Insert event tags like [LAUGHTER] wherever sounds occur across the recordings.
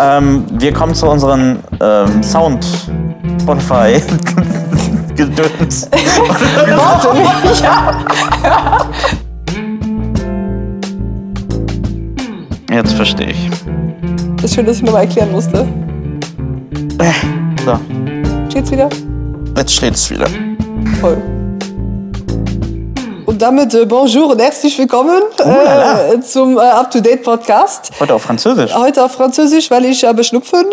Ähm, wir kommen zu unseren ähm, Sound Spotify [LAUGHS] Gedöns. Warte mich, ja. Jetzt verstehe ich. Ist schön, dass ich nochmal erklären musste. So, Steht's wieder? jetzt steht es wieder. Toll. Und damit äh, bonjour und herzlich willkommen la äh, zum äh, Up-to-Date-Podcast. Heute auf Französisch. Heute auf Französisch, weil ich habe Schnupfen.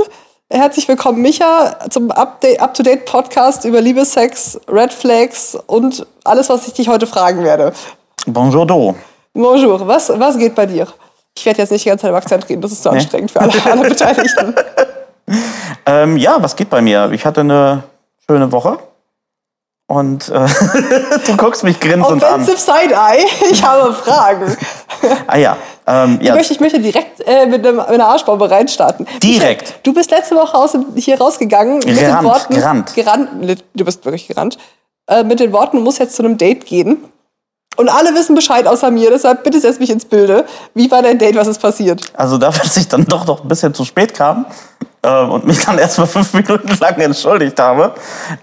Herzlich willkommen, Micha, zum Up-to-Date-Podcast über Liebe, Sex, Red Flags und alles, was ich dich heute fragen werde. Bonjour do. Bonjour, was, was geht bei dir? Ich werde jetzt nicht die ganze Zeit im Akzent reden, das ist zu Nee. anstrengend für alle, alle [LAUGHS] Beteiligten. Ähm, ja, was geht bei mir? Ich hatte eine schöne Woche. Und äh, [LAUGHS] du guckst mich grinsend an. Offensive Side-Eye, [LAUGHS] ich habe Fragen. [LAUGHS] Ah ja. Ähm, Ich, ja. möchte, ich möchte direkt äh, mit, einem, mit einer Arschbombe reinstarten. Direkt? Michael, Du bist letzte Woche aus hier rausgegangen mit den Gerannt, Worten... gerannt. gerannt. Du bist wirklich gerannt. Äh, mit den Worten, du musst jetzt zu einem Date gehen. Und alle wissen Bescheid außer mir, deshalb bitte setz mich ins Bilde. Wie war dein Date, was ist passiert? Also dafür, dass ich dann doch noch ein bisschen zu spät kam ähm, und mich dann erst mal [LAUGHS] fünf Minuten lang entschuldigt habe,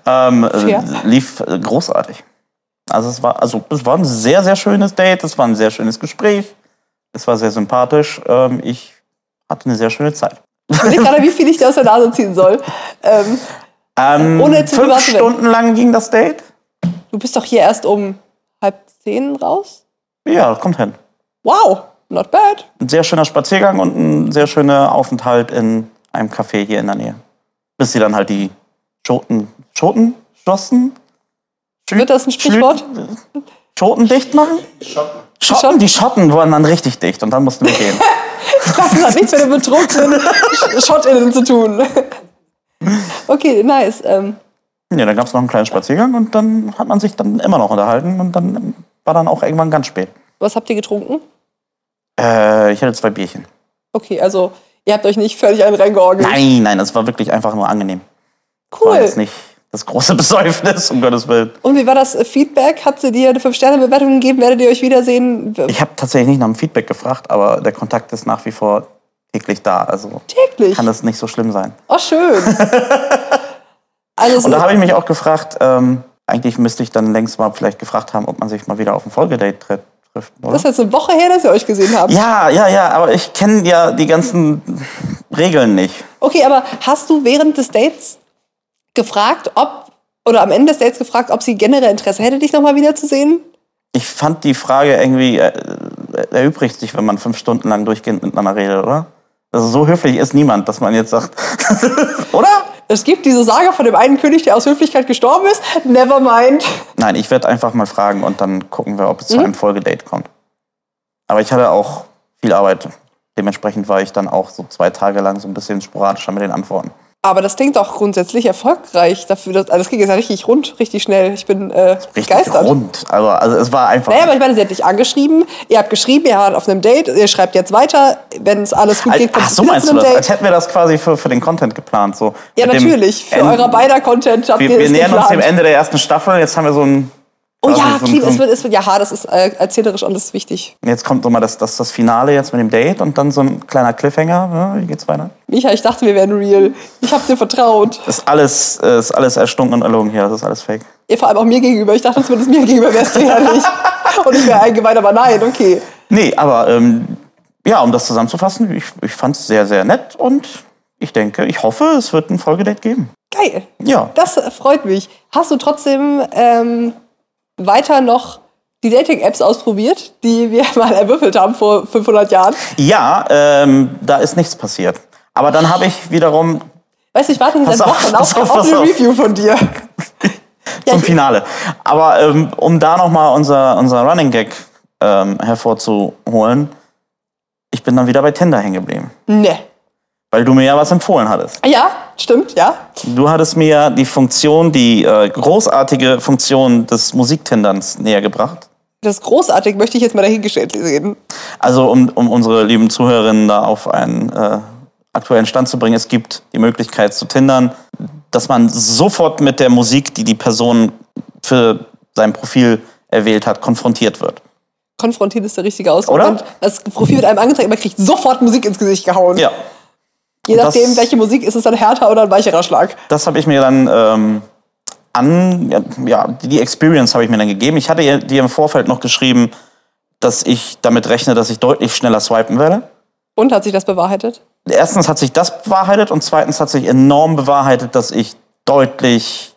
ähm, äh, lief großartig. Also es war, also es war ein sehr, sehr schönes Date, es war ein sehr schönes Gespräch, es war sehr sympathisch. Ähm, ich hatte eine sehr schöne Zeit. Ich überlege gerade, wie viel ich dir aus der Nase ziehen soll. Ähm, Ähm, Ohne zu fünf. Stunden lang ging das Date. du bist doch hier erst um halb zehn raus? Ja, kommt hin. Wow, not bad. Ein sehr schöner Spaziergang und ein sehr schöner Aufenthalt in einem Café hier in der Nähe. Bis sie dann halt die Schoten, Schoten schlossen? Wird das ein Sprichwort? Schoten dicht machen? Schotten. Schotten, die Schotten waren dann richtig dicht und dann mussten wir gehen. Das hat nichts mit den betrunkenen Sch- SchottInnen zu tun. Okay, nice. Ähm, ja, dann gab es noch einen kleinen Spaziergang und dann hat man sich dann immer noch unterhalten und dann war dann auch irgendwann ganz spät. was habt ihr getrunken? Äh, ich hatte zwei Bierchen. Okay, also ihr habt euch nicht völlig einen reingeorgelt. Nein, nein, das war wirklich einfach nur angenehm. War Cool. jetzt nicht das große [LAUGHS] Besäufnis, um Gottes Willen. Und wie war das äh, Feedback? Hat sie dir eine 5-Sterne-Bewertung gegeben? Werdet ihr euch wiedersehen? Ich habe tatsächlich nicht nach dem Feedback gefragt, aber der Kontakt ist nach wie vor täglich da. Also Täglich. kann das nicht so schlimm sein. Oh, schön. [LAUGHS] Also, Und da habe ich mich auch gefragt, ähm, eigentlich müsste ich dann längst mal vielleicht gefragt haben, ob man sich mal wieder auf ein Folgedate tritt, trifft. Oder? das ist jetzt eine Woche her, dass ihr euch gesehen habt. ja, ja, ja, aber ich kenne ja die ganzen Regeln nicht. Okay, aber hast du während des Dates gefragt, ob, oder am Ende des Dates gefragt, ob sie generell Interesse hätte, dich nochmal wiederzusehen? Ich fand die Frage irgendwie, äh, erübrigt sich, wenn man fünf Stunden lang durchgehend miteinander redet, oder? Also so höflich ist niemand, dass man jetzt sagt, [LAUGHS] oder? Es gibt diese Sage von dem einen König, der aus Höflichkeit gestorben ist. Never mind. Nein, ich werde einfach mal fragen und dann gucken wir, ob es zu Mhm. einem Folgedate kommt. Aber ich hatte auch viel Arbeit. Dementsprechend war ich dann auch so zwei Tage lang so ein bisschen sporadischer mit den Antworten. Aber das klingt auch grundsätzlich erfolgreich dafür. Dass, also das ging jetzt ja richtig rund, richtig schnell. Ich bin äh, Richtig begeistert. rund. Also, also es war einfach. Naja, aber ich meine, sie hat dich angeschrieben, ihr habt geschrieben, ihr wart auf einem Date, ihr schreibt jetzt weiter, wenn es alles gut Als- geht, kommt Ach, so meinst du das? Date. Als hätten wir das quasi für, für den Content geplant. So. Ja, Mit natürlich. Für Ende- eurer beider Content habt Wir, ihr wir nähern uns dem geplant. Ende der ersten Staffel. Jetzt haben wir so ein. Oh quasi ja, so es wird, es wird, ja, das ist äh, erzählerisch alles wichtig. Jetzt kommt so mal das, das, das Finale jetzt mit dem Date und dann so ein kleiner Cliffhanger. Ja, wie geht's weiter? Micha, ich dachte, wir wären real. Ich hab dir vertraut. Das ist alles, äh, ist alles erstunken und erlogen hier. Das ist alles fake. Ihr vor allem auch mir gegenüber. Ich dachte, zumindest mir gegenüber wärst du ehrlich. Und ich wäre eingeweint, aber nein, okay. Nee, aber ähm, ja, um das zusammenzufassen, ich, ich fand es sehr, sehr nett und ich denke, ich hoffe, es wird ein Folgedate geben. Geil. Ja. Das freut mich. Hast du trotzdem ähm, weiter noch die Dating-Apps ausprobiert, die wir [LAUGHS] mal erwürfelt haben vor 500 Jahren? Ja, ähm, da ist nichts passiert. Aber dann habe ich wiederum Weißt du, ich warte seit auf, Wochen auf, auf, auf eine. Review von dir. [LAUGHS] Zum Finale. Aber ähm, um da nochmal unser, unser Running Gag ähm, hervorzuholen, ich bin dann wieder bei Tinder hängen geblieben. Ne. Weil du mir ja was empfohlen hattest. Ja, stimmt, ja. Du hattest mir ja die Funktion, die äh, großartige Funktion des Musiktinderns näher gebracht. Das großartig, möchte ich jetzt mal dahingestellt sehen. Also um, um unsere lieben Zuhörerinnen da auf einen äh, aktuellen Stand zu bringen, es gibt die Möglichkeit zu tindern, dass man sofort mit der Musik, die die Person für sein Profil erwählt hat, konfrontiert wird. Konfrontiert ist der richtige Ausdruck. Oder? Das Profil wird einem angezeigt, man kriegt sofort Musik ins Gesicht gehauen. Ja. Je Und nachdem, das- welche Musik ist es dann härter oder ein weicherer Schlag. Das habe ich mir dann ähm, an, ja, die Experience habe ich mir dann gegeben. Ich hatte dir im Vorfeld noch geschrieben, dass ich damit rechne, dass ich deutlich schneller swipen werde. Und hat sich das bewahrheitet? Erstens hat sich das bewahrheitet und zweitens hat sich enorm bewahrheitet, dass ich deutlich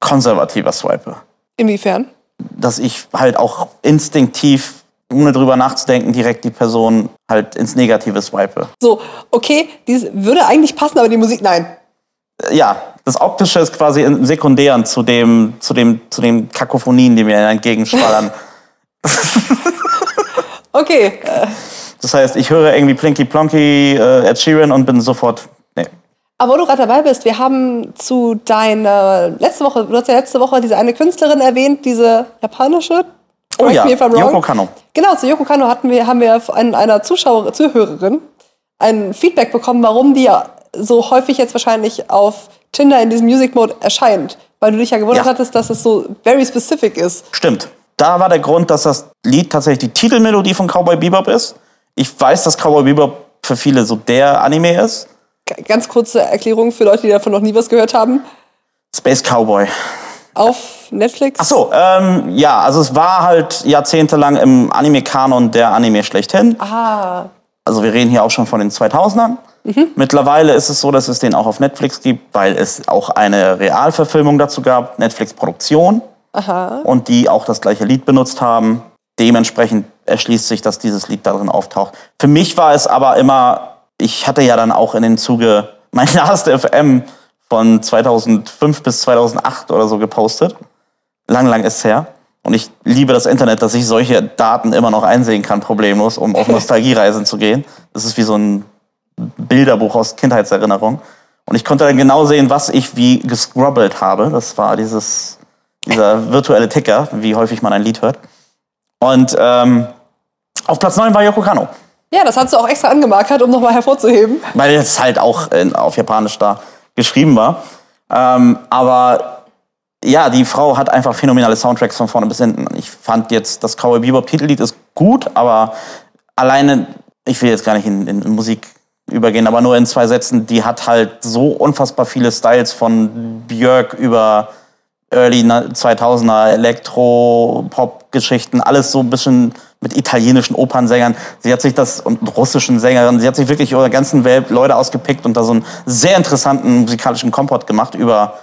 konservativer swipe. Inwiefern? Dass ich halt auch instinktiv, ohne drüber nachzudenken, direkt die Person halt ins Negative swipe. So, okay, dies würde eigentlich passen, aber die Musik, nein. ja, das Optische ist quasi im Sekundären zu dem, zu dem, zu den Kakophonien, die mir entgegenschwallern. [LAUGHS] Okay, äh, Das heißt, ich höre irgendwie Plinky Plonky, äh, Ed Sheeran und bin sofort, nee. aber wo du gerade dabei bist, wir haben zu deiner letzte Woche, du hast ja letzte Woche diese eine Künstlerin erwähnt, diese japanische. Oh Correct ja. Yoko Kanno. Genau, zu Yoko Kano hatten wir, haben wir von einer Zuschauer, Zuhörerin ein Feedback bekommen, warum die ja so häufig jetzt wahrscheinlich auf Tinder in diesem Music Mode erscheint. Weil du dich ja gewundert Ja. hattest, dass es so very specific ist. Stimmt. Da war der Grund, dass das Lied tatsächlich die Titelmelodie von Cowboy Bebop ist. Ich weiß, dass Cowboy Bebop für viele so der Anime ist. Ganz kurze Erklärung für Leute, die davon noch nie was gehört haben. Space Cowboy. Auf Netflix. Ach so, ähm, ja, also es war halt jahrzehntelang im Anime-Kanon der Anime schlechthin. Ah, Also wir reden hier auch schon von den 2000ern. Mittlerweile ist es so, dass es den auch auf Netflix gibt, weil es auch eine Realverfilmung dazu gab, Netflix-Produktion. Und die auch das gleiche Lied benutzt haben. Dementsprechend erschließt sich, dass dieses Lied darin auftaucht. Für mich war es aber immer, ich hatte ja dann auch in den Zuge mein [LAUGHS] Last FM von 2005 bis 2008 oder so gepostet. Lang, lang ist her. Und ich liebe das Internet, dass ich solche Daten immer noch einsehen kann, problemlos, um auf [LAUGHS] Nostalgiereisen zu gehen. Das ist wie so ein Bilderbuch aus Kindheitserinnerung. Und ich konnte dann genau sehen, was ich wie gescrubbelt habe. Das war dieses, dieser virtuelle Ticker, wie häufig man ein Lied hört. Und ähm, auf Platz 9 war Yoko Kano. ja, das hast du auch extra angemarkert, um nochmal hervorzuheben. Weil es halt auch in, auf Japanisch da geschrieben war. Ähm, aber ja, die Frau hat einfach phänomenale Soundtracks von vorne bis hinten. Ich fand jetzt, das Cowboy Bebop Titellied ist gut, aber alleine, ich will jetzt gar nicht in, in Musik übergehen, aber nur in zwei Sätzen, die hat halt so unfassbar viele Styles von Björk über Early 2000er Elektro-Pop-Geschichten, alles so ein bisschen mit italienischen Opernsängern. Sie hat sich das und russischen Sängerinnen, sie hat sich wirklich über der ganzen Welt Leute ausgepickt und da so einen sehr interessanten musikalischen Kompott gemacht über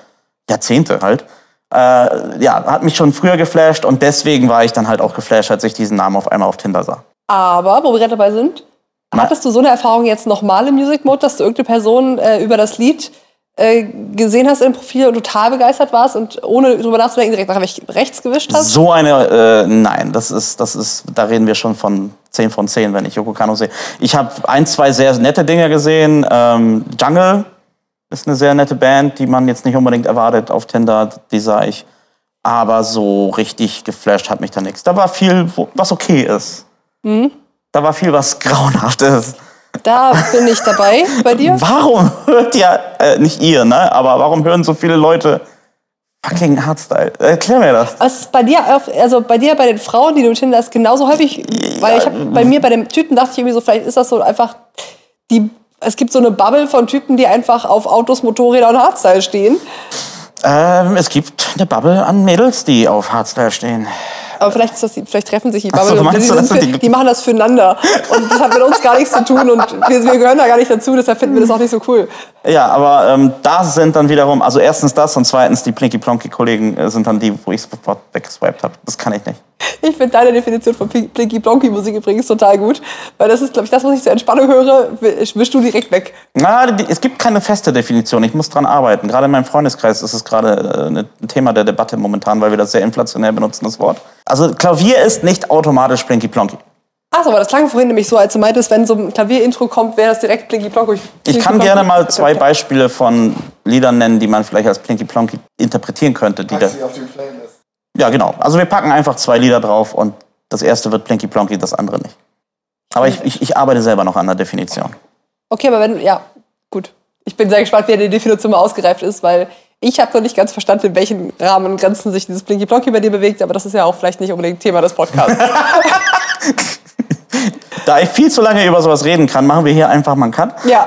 Jahrzehnte halt. Äh, ja, hat mich schon früher geflasht und deswegen war ich dann halt auch geflasht, als ich diesen Namen auf einmal auf Tinder sah. Aber, wo wir gerade dabei sind, hattest du so eine Erfahrung jetzt nochmal im Music Mode, dass du irgendeine Person äh, über das Lied äh, gesehen hast im Profil und total begeistert warst und ohne drüber nachzudenken direkt nach rech- rechts gewischt hast? So eine, äh, nein, das ist, das ist, da reden wir schon von 10 von 10, wenn ich Yoko Kano sehe. Ich habe ein, zwei sehr nette Dinge gesehen. Ähm, Jungle ist eine sehr nette Band, die man jetzt nicht unbedingt erwartet auf Tinder, die sah ich. Aber so richtig geflasht hat mich da nichts. Da war viel, was okay ist. Da war viel, was [LAUGHS] grauenhaft ist. Da bin ich dabei bei dir. Warum hört ihr, äh, nicht ihr, ne? Aber warum hören so viele Leute fucking Hardstyle? Erklär mir das. Was bei dir, also bei dir, bei den Frauen, die du Tinder hast, genauso häufig? Weil ich hab, bei mir, bei dem Typen dachte ich irgendwie so, vielleicht ist das so einfach die, es gibt so eine Bubble von Typen, die einfach auf Autos, Motorräder und Hardstyle stehen. Ähm, es gibt eine Bubble an Mädels, die auf Hardstyle stehen. Aber vielleicht, ist das vielleicht treffen sich die Ach so, Bubble und die, sind für, die- machen das füreinander. Und das hat mit uns gar nichts zu tun und wir, wir gehören da gar nicht dazu, deshalb finden wir das auch nicht so cool. Ja, aber ähm, da sind dann wiederum, also erstens das und zweitens die Plinky Plonky Kollegen äh, sind dann die, wo ich sofort weggeswiped habe. Das kann ich nicht. Ich finde deine Definition von Blinky Blonky Musik übrigens total gut, weil das ist, glaube ich, das, was ich zur Entspannung höre, wisch wischst du direkt weg. Na, die, es gibt keine feste Definition. Ich muss dran arbeiten. Gerade in meinem Freundeskreis ist es gerade äh, ne- ein Thema der Debatte momentan, weil wir das sehr inflationär benutzen, das Wort. Also Klavier ist nicht automatisch Plinky Plonky. Achso, aber das klang vorhin nämlich so, als du meintest, wenn so ein Klavierintro kommt, wäre das direkt Blinky Blonky. Ich kann gerne mal zwei Beispiele von Liedern nennen, die man vielleicht als Plinky Plonky interpretieren könnte. Die da, sie auf die Playlist. ja, genau. Also wir packen einfach zwei Lieder drauf und das erste wird Plinky Plonky, das andere nicht. Aber ich, ich, ich arbeite selber noch an der Definition. Okay, aber wenn, ja, gut. Ich bin sehr gespannt, wie die Definition mal ausgereift ist, weil ich habe noch nicht ganz verstanden, in welchen Rahmen und Grenzen sich dieses Blinky Blonky bei dir bewegt, aber das ist ja auch vielleicht nicht unbedingt Thema des Podcasts. [LAUGHS] Da ich viel zu lange über sowas reden kann, machen wir hier einfach man kann. Ja.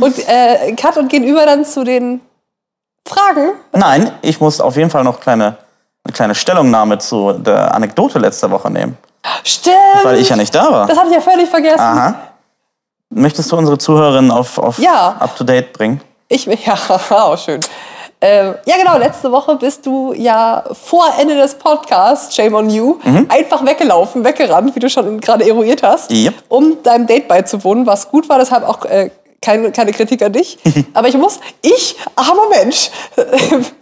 und äh, Cut und gehen über dann zu den Fragen. Nein, ich muss auf jeden Fall noch kleine, eine kleine Stellungnahme zu der Anekdote letzter Woche nehmen, Stimmt. weil ich ja nicht da war. Das hatte ich ja völlig vergessen. Aha. Möchtest du unsere Zuhörerinnen auf, auf Ja. up to date bringen? Ich [LAUGHS] ja, [LAUGHS] oh, schön. Ähm, ja, genau, letzte Woche bist du ja vor Ende des Podcasts, Shame on You, einfach weggelaufen, weggerannt, wie du schon gerade eruiert hast, Yep. um deinem Date beizuwohnen, was gut war, deshalb auch äh, keine, keine Kritik an dich. [LAUGHS] Aber ich muss, ich, armer Mensch,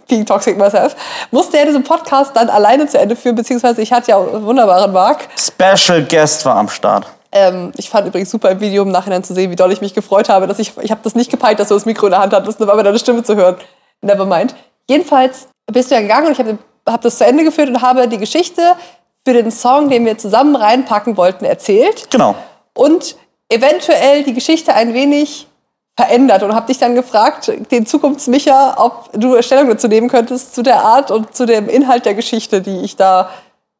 being toxic myself, musste ja diesen Podcast dann alleine zu Ende führen, beziehungsweise ich hatte ja einen wunderbaren Marc. Special Guest war am Start. Ähm, ich fand übrigens super im Video im Nachhinein zu sehen, wie doll ich mich gefreut habe, dass ich, ich habe das nicht gepeilt, dass du das Mikro in der Hand hattest, nur aber deine Stimme zu hören. Never mind. Jedenfalls bist du ja gegangen und ich habe hab das zu Ende geführt und habe die Geschichte für den Song, den wir zusammen reinpacken wollten, erzählt Genau. und eventuell die Geschichte ein wenig verändert und habe dich dann gefragt, den Zukunftsmicha, ob du Stellung dazu nehmen könntest zu der Art und zu dem Inhalt der Geschichte, die ich da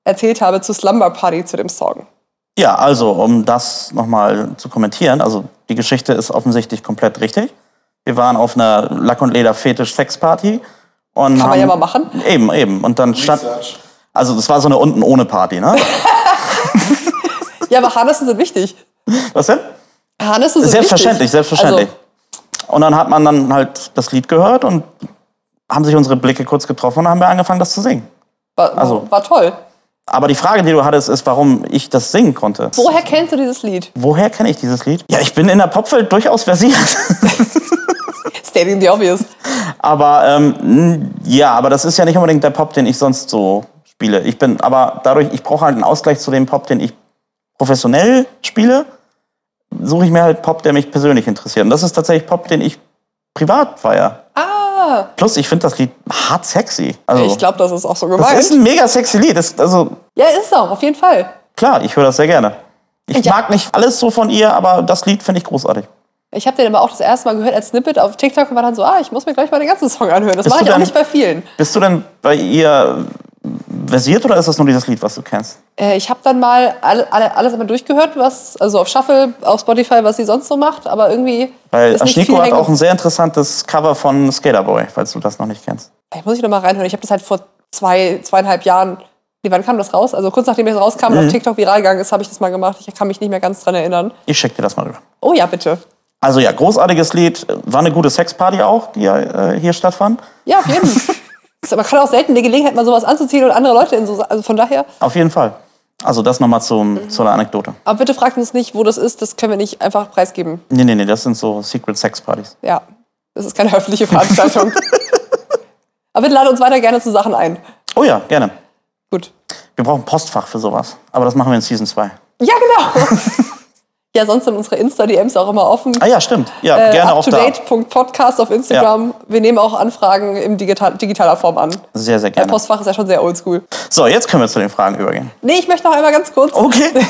erzählt habe, zu Slumber Party, zu dem Song. Ja, also um das nochmal zu kommentieren, also die Geschichte ist offensichtlich komplett richtig. Wir waren auf einer Lack- und Leder-Fetisch-Sex-Party. Kann man haben- ja mal machen. Eben, eben. Und dann stand. Also, das war so eine unten ohne Party, ne? [LAUGHS] Ja, aber Harnisse sind wichtig. Was denn? Harnisse sind Selbstverständlich, wichtig. selbstverständlich. Also, Und dann hat man dann halt das Lied gehört und haben sich unsere Blicke kurz getroffen und haben wir angefangen, das zu singen. war, Also- war toll. Aber die Frage, die du hattest, ist, warum ich das singen konnte. Woher kennst du dieses Lied? Woher kenne ich dieses Lied? Ja, ich bin in der Popwelt durchaus versiert. [LAUGHS] Stating the obvious. aber ähm, ja, aber das ist ja nicht unbedingt der Pop, den ich sonst so spiele. Ich bin, aber dadurch, ich brauche halt einen Ausgleich zu dem Pop, den ich professionell spiele, suche ich mir halt Pop, der mich persönlich interessiert. Und das ist tatsächlich Pop, den ich privat feiere. Plus, ich finde das Lied hart sexy. Also, ich glaube, das ist auch so das gemeint. ist ein mega sexy Lied. Das, also, ja, ist es auch, auf jeden Fall. klar, ich höre das sehr gerne. Ich Ja. mag nicht alles so von ihr, aber das Lied finde ich großartig. Ich habe den aber auch das erste Mal gehört als Snippet auf TikTok und war dann so, ah, ich muss mir gleich mal den ganzen Song anhören. Das mache ich auch denn- nicht bei vielen. Bist du denn bei ihr versiert oder ist das nur dieses Lied, was du kennst? Äh, ich habe dann mal alle, alle, alles einmal durchgehört, was, also auf Shuffle, auf Spotify, was sie sonst so macht, aber irgendwie Weil viel hat auch ein sehr interessantes Cover von Skaterboy, falls du das noch nicht kennst. Vielleicht muss ich noch mal reinhören. Ich habe das halt vor zwei, zweieinhalb Jahren, nee, wann kam das raus? Also kurz nachdem es rauskam Mhm. und auf TikTok viral gegangen ist, habe ich das mal gemacht. Ich kann mich nicht mehr ganz dran erinnern. Ich schick dir das mal rüber. Oh ja, bitte. Also ja, großartiges Lied. War eine gute Sexparty auch, die ja äh, hier stattfand. Ja, auf jeden Fall. [LAUGHS] Man kann auch selten die Gelegenheit, mal sowas anzuziehen und andere Leute in so. Also von daher. Auf jeden Fall. Also das nochmal zum, zu einer Anekdote. Aber bitte fragt uns nicht, wo das ist. Das können wir nicht einfach preisgeben. Nee, nee, nee, das sind so Secret Sex Partys. Ja. Das ist keine öffentliche Veranstaltung. [LAUGHS] Aber bitte lade uns weiter gerne zu Sachen ein. Oh ja, gerne. Gut. Wir brauchen Postfach für sowas. Aber das machen wir in Season 2. Ja, genau. [LAUGHS] ja, sonst sind unsere Insta-DMs auch immer offen. Ah ja, stimmt. Ja, Äh, gerne auch da. UpToDate.podcast auf Instagram. Wir nehmen auch Anfragen in digital, digitaler Form an. Sehr, sehr Der gerne. Postfach ist ja schon sehr oldschool. So, jetzt können wir zu den Fragen übergehen. Nee, ich möchte noch einmal ganz kurz. Okay. [LAUGHS]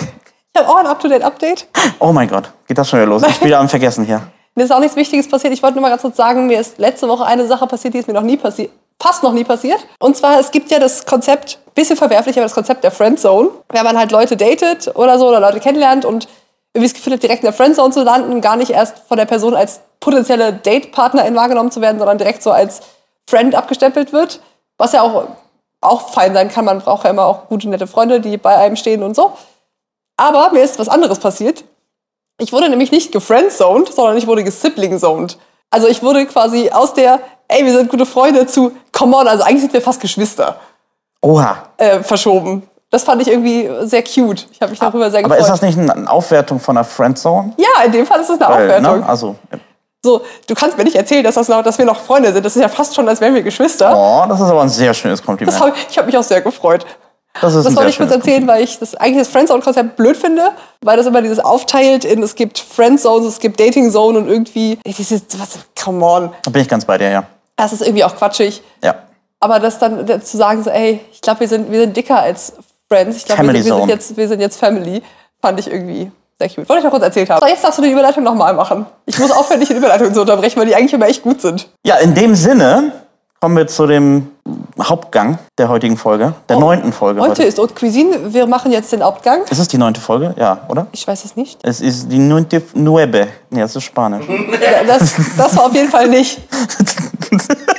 Ich habe auch ein UpToDate-Update. Oh mein Gott, geht das schon wieder los? Ich bin wieder am Vergessen hier. Mir ist auch nichts Wichtiges passiert. Ich wollte nur mal ganz kurz sagen, mir ist letzte Woche eine Sache passiert, die ist mir noch nie passiert. Fast noch nie passiert. Und zwar, es gibt ja das Konzept, bisschen verwerflich, aber das Konzept der Friendzone. Wenn man halt Leute datet oder so oder Leute kennenlernt und irgendwie das Gefühl hat, direkt in der Friendzone zu landen, gar nicht erst von der Person als potenzielle Datepartnerin wahrgenommen zu werden, sondern direkt so als Friend abgestempelt wird. Was ja auch, auch fein sein kann. Man braucht ja immer auch gute, nette Freunde, die bei einem stehen und so. Aber mir ist was anderes passiert. Ich wurde nämlich nicht gefriendzoned, sondern ich wurde gesibling-zoned. Also ich wurde quasi aus der, ey, wir sind gute Freunde zu, come on, also eigentlich sind wir fast Geschwister, Oha. äh, verschoben. Das fand ich irgendwie sehr cute. Ich habe mich darüber sehr Aber gefreut. ist das nicht eine Aufwertung von einer Friendzone? ja, in dem Fall ist es eine Weil, Aufwertung. Ne? Also, So, du kannst mir nicht erzählen, dass, das noch, dass wir noch Freunde sind. Das ist ja fast schon, als wären wir Geschwister. oh, das ist aber ein sehr schönes Kompliment. Das hab, ich habe mich auch sehr gefreut. Das ist Das wollte ich kurz erzählen, weil ich das eigentlich das Friendzone-Konzept blöd finde, weil das immer dieses aufteilt in, es gibt Friendzones, es gibt Dating-Zone und irgendwie, dieses, was, come on, Da bin ich ganz bei dir, ja. das ist irgendwie auch quatschig. Ja. Aber das dann zu sagen, so, ey, ich glaube, wir sind, wir sind dicker als Friends, ich glaube, wir, Family sind- wir, sind jetzt- wir sind jetzt Family, fand ich irgendwie sehr cute. Wollte ich noch kurz erzählt haben. So, jetzt darfst du die Überleitung nochmal machen. Ich muss aufhören, dich in Überleitungen zu unterbrechen, weil die eigentlich immer echt gut sind. Ja, in dem Sinne kommen wir zu dem Hauptgang der heutigen Folge, der Oh, neunten Folge. Heute ist Haute Cuisine. Wir machen jetzt den Hauptgang. Ist es die neunte Folge? Ja, oder? Ich weiß es nicht. Es ist die neunte nueve. Nee, das ist Spanisch. Das, das war auf jeden Fall nicht. [LAUGHS]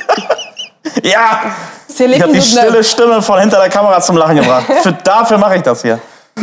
[LAUGHS] ja! Sie Ich habe die stille Stimme von hinter der Kamera zum Lachen gebracht. [LAUGHS] Für, dafür mache ich das hier. [LAUGHS]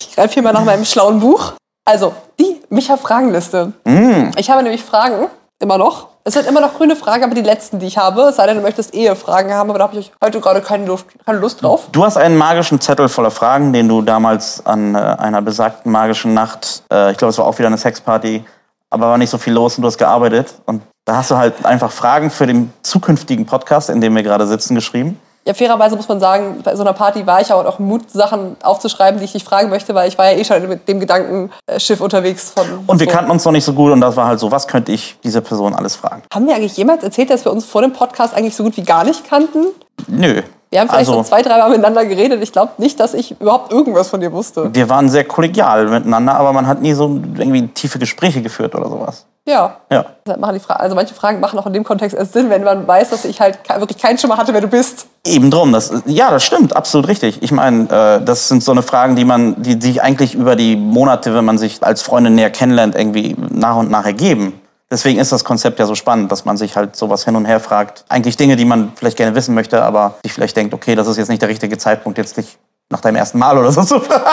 ich greife hier mal nach meinem schlauen Buch. Also, die Micha-Fragenliste. Mm. Ich habe nämlich Fragen, immer noch. Es sind immer noch grüne Fragen, aber die letzten, die ich habe. Es sei denn, du möchtest Ehefragen haben, aber da habe ich heute gerade keine Lust, keine Lust drauf. Du hast einen magischen Zettel voller Fragen, den du damals an äh, einer besagten magischen Nacht, äh, ich glaube, es war auch wieder eine Sexparty, aber war nicht so viel los und du hast gearbeitet. Und da hast du halt einfach Fragen für den zukünftigen Podcast, in dem wir gerade sitzen, geschrieben. Ja, fairerweise muss man sagen, bei so einer Party war ich auch auch Mut, Sachen aufzuschreiben, die ich dich fragen möchte, weil ich war ja eh schon mit dem Gedankenschiff unterwegs von. Und wir so. kannten uns noch nicht so gut und das war halt so, was könnte ich diese Person alles fragen? Haben wir eigentlich jemals erzählt, dass wir uns vor dem Podcast eigentlich so gut wie gar nicht kannten? Nö. Wir haben vielleicht also, so zwei, dreimal miteinander geredet. Ich glaube nicht, dass ich überhaupt irgendwas von dir wusste. wir waren sehr kollegial miteinander, aber man hat nie so irgendwie tiefe Gespräche geführt oder sowas. Ja. Ja. Also manche Fragen machen auch in dem Kontext erst Sinn, wenn man weiß, dass ich halt wirklich keinen Schimmer hatte, wer du bist. Eben drum, das, ja, das stimmt, absolut richtig. Ich meine, äh, das sind so eine Fragen, die man, die sich eigentlich über die Monate, wenn man sich als Freundin näher kennenlernt, irgendwie nach und nach ergeben. Deswegen ist das Konzept ja so spannend, dass man sich halt sowas hin und her fragt. Eigentlich Dinge, die man vielleicht gerne wissen möchte, aber sich vielleicht denkt, okay, das ist jetzt nicht der richtige Zeitpunkt, jetzt nicht nach deinem ersten Mal oder so zu fragen.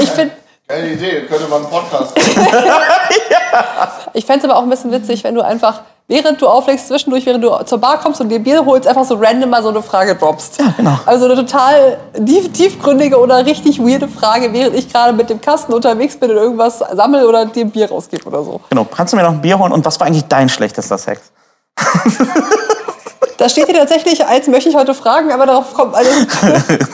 Ich finde Geile Idee, könnte man einen Podcast machen. [LAUGHS] [LAUGHS] [LAUGHS] ich fände es aber auch ein bisschen witzig, wenn du einfach, während du auflegst, zwischendurch, während du zur Bar kommst und dir Bier holst, einfach so random mal so eine Frage droppst. Ja, genau. Also eine total tief, tiefgründige oder richtig weirde Frage, während ich gerade mit dem Kasten unterwegs bin und irgendwas sammel oder dir ein Bier rausgebe oder so. Genau, kannst du mir noch ein Bier holen? Und was war eigentlich dein schlechtester Sex? [LAUGHS] Da steht hier tatsächlich, als möchte ich heute fragen, aber darauf kommt also. [LAUGHS]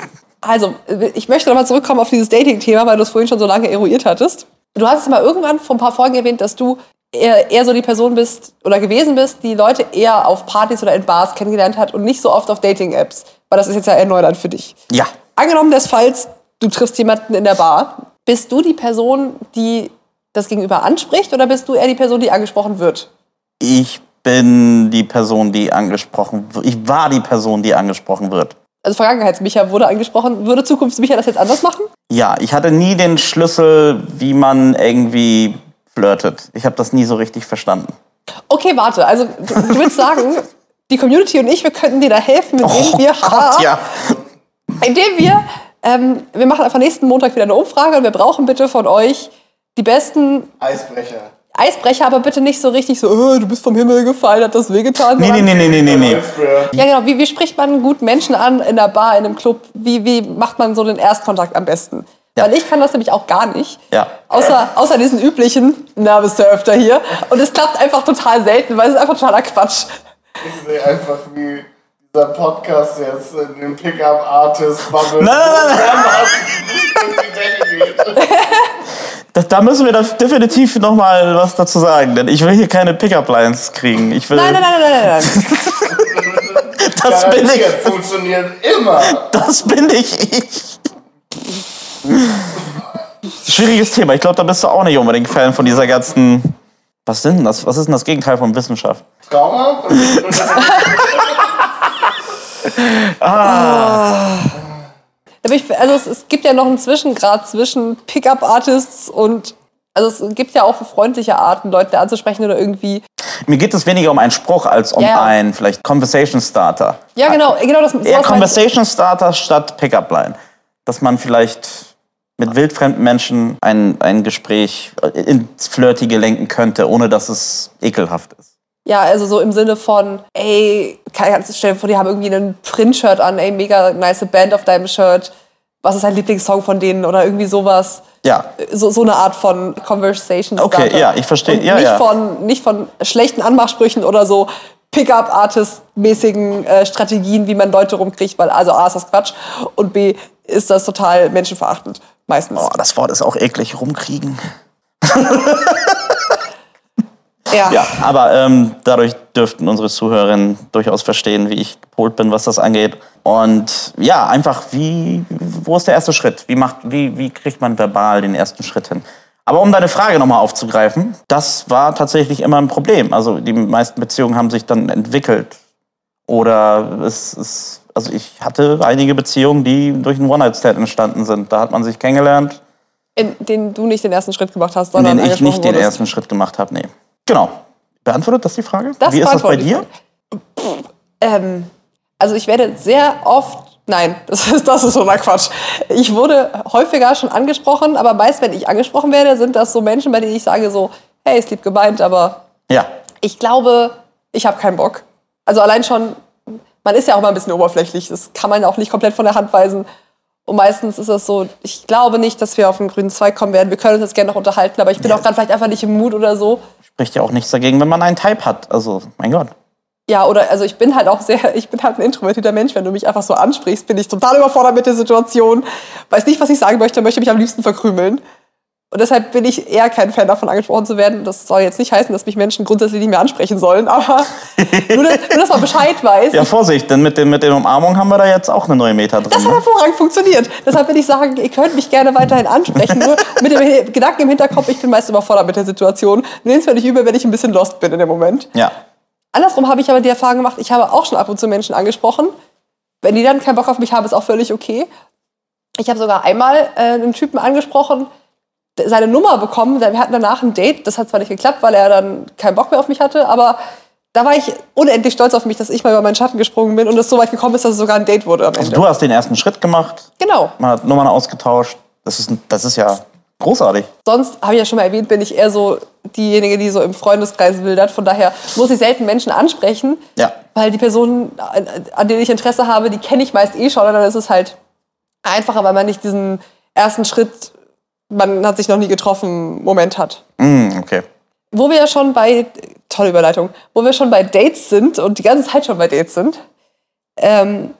Also, ich möchte nochmal zurückkommen auf dieses Dating-Thema, weil du es vorhin schon so lange eruiert hattest. Du hast es mal irgendwann vor ein paar Folgen erwähnt, dass du eher, eher so die Person bist oder gewesen bist, die Leute eher auf Partys oder in Bars kennengelernt hat und nicht so oft auf Dating-Apps. Weil das ist jetzt ja eher Neuland für dich. Ja. Angenommen des Falls, du triffst jemanden in der Bar. Bist du die Person, die das Gegenüber anspricht oder bist du eher die Person, die angesprochen wird? Ich bin die Person, die angesprochen wird. Ich war die Person, die angesprochen wird. Also Vergangenheitsmicha wurde angesprochen. Würde Zukunftsmicha das jetzt anders machen? Ja, ich hatte nie den Schlüssel, wie man irgendwie flirtet. Ich habe das nie so richtig verstanden. Okay, warte. Also du, du willst sagen, die Community und ich, wir könnten dir da helfen, indem wir, Gott, ja. indem wir, ähm, wir machen einfach nächsten Montag wieder eine Umfrage und wir brauchen bitte von euch die besten Eisbrecher. Eisbrecher, aber bitte nicht so richtig so, oh, du bist vom Himmel gefallen, hat das wehgetan. Nee, nee, nee, nee, nee, nee, nee. Ja, genau. Wie, wie spricht man gut Menschen an in der Bar, in einem Club? Wie, wie macht man so den Erstkontakt am besten? Ja. Weil ich kann das nämlich auch gar nicht. Ja. Außer, außer diesen üblichen, na, bist du öfter hier. Und es klappt einfach total selten, weil es ist einfach totaler Quatsch. Ich sehe einfach, wie dieser Podcast jetzt in dem Pickup-Artist-Bubble Nein, nein, so dermaßen durch die Decke geht. Da, da müssen wir da definitiv noch mal was dazu sagen, denn ich will hier keine Pickup-Lines kriegen. Ich will, Nein, nein, nein, nein, nein, nein. [LAUGHS] das bin ich. Funktioniert immer. Das bin ich. ich. Schwieriges Thema. Ich glaube, da bist du auch nicht unbedingt Fan von dieser ganzen. Was sind denn das? Was ist denn das Gegenteil von Wissenschaft? Trauma? [LAUGHS] Aber ich, also es, es gibt ja noch einen Zwischengrad zwischen Pickup-Artists und also es gibt ja auch freundliche Arten, Leute anzusprechen oder irgendwie. Mir geht es weniger um einen Spruch als um ja. einen vielleicht Conversation Starter. Ja, genau, genau das. Eher. Conversation Starter statt Pickup Line. Dass man vielleicht mit wildfremden Menschen ein, ein Gespräch ins Flirtige lenken könnte, ohne dass es ekelhaft ist. Ja, also so im Sinne von, ey, kannst du stellen vor, die haben irgendwie einen Print-Shirt an, ey, mega nice Band auf deinem Shirt. Was ist dein Lieblingssong von denen oder irgendwie sowas? Ja, So, so eine Art von Conversation. Okay, Starter. ja, ich verstehe. Ja, nicht, ja. Von, nicht von schlechten Anmachsprüchen oder so Pickup-Artist-mäßigen äh, Strategien, wie man Leute rumkriegt, weil also A ist das Quatsch und B ist das total menschenverachtend. Meistens. oh, das Wort ist auch eklig, rumkriegen. [LAUGHS] ja. Ja, aber ähm, dadurch dürften unsere Zuhörerinnen durchaus verstehen, wie ich gepolt bin, was das angeht. Und ja, einfach, wie, wo ist der erste Schritt? Wie, macht, wie, wie kriegt man verbal den ersten Schritt hin? Aber um deine Frage nochmal aufzugreifen, das war tatsächlich immer ein Problem. Also die meisten Beziehungen haben sich dann entwickelt. Oder es ist, also ich hatte einige Beziehungen, die durch einen One-Night-Stand entstanden sind. Da hat man sich kennengelernt, In denen du nicht den ersten Schritt gemacht hast, in sondern denen ich nicht den wurdest. ersten Schritt gemacht habe. Nee. Genau. Beantwortet das die Frage? Das Wie ist das bei dir? Ähm, also ich werde sehr oft, nein, [LAUGHS] das ist, das ist so mal Quatsch. Ich wurde häufiger schon angesprochen, aber meist, wenn ich angesprochen werde, sind das so Menschen, bei denen ich sage so, hey, ist lieb gemeint, aber Ja. ich glaube, ich habe keinen Bock. Also allein schon, man ist ja auch mal ein bisschen oberflächlich, das kann man auch nicht komplett von der Hand weisen. Und meistens ist das so, ich glaube nicht, dass wir auf den grünen Zweig kommen werden. Wir können uns jetzt gerne noch unterhalten, aber ich bin Ja. auch gerade vielleicht einfach nicht im Mut oder so. Spricht ja auch nichts dagegen, wenn man einen Type hat. Also, mein Gott. Ja, oder also ich bin halt auch sehr, [LAUGHS] ich bin halt ein introvertierter Mensch. Wenn du mich einfach so ansprichst, bin ich total überfordert mit der Situation. Weiß nicht, was ich sagen möchte, möchte mich am liebsten verkrümeln. Und deshalb bin ich eher kein Fan davon, angesprochen zu werden. Das soll jetzt nicht heißen, dass mich Menschen grundsätzlich nicht mehr ansprechen sollen, aber [LAUGHS] nur, dass, nur, dass man Bescheid weiß. Ja, Vorsicht, denn mit, den, mit den Umarmungen haben wir da jetzt auch eine neue Meta drin. Das hat ne? hervorragend funktioniert. Deshalb würde ich sagen, ihr könnt mich gerne weiterhin ansprechen. Nur mit dem Gedanken im Hinterkopf, ich bin meist überfordert mit der Situation. Nehmt es mir nicht übel, wenn ich ein bisschen lost bin in dem Moment. Ja. Andersrum habe ich aber die Erfahrung gemacht, ich habe auch schon ab und zu Menschen angesprochen. Wenn die dann keinen Bock auf mich haben, ist auch völlig okay. Ich habe sogar einmal äh, einen Typen angesprochen, seine Nummer bekommen. Wir hatten danach ein Date. Das hat zwar nicht geklappt, weil er dann keinen Bock mehr auf mich hatte, aber da war ich unendlich stolz auf mich, dass ich mal über meinen Schatten gesprungen bin und es so weit gekommen ist, dass es sogar ein Date wurde Also du hast den ersten Schritt gemacht, Genau. man hat Nummern ausgetauscht. Das ist, das ist ja großartig. Sonst, habe ich ja schon mal erwähnt, bin ich eher so diejenige, die so im Freundeskreis wildert. Von daher muss ich selten Menschen ansprechen, Ja. weil die Personen, an, an denen ich Interesse habe, die kenne ich meist eh schon. Und dann ist es halt einfacher, weil man nicht diesen ersten Schritt, man hat sich noch nie getroffen, Moment hat. Mm, okay. Wo wir ja schon bei, tolle Überleitung, wo wir schon bei Dates sind und die ganze Zeit schon bei Dates sind, ähm,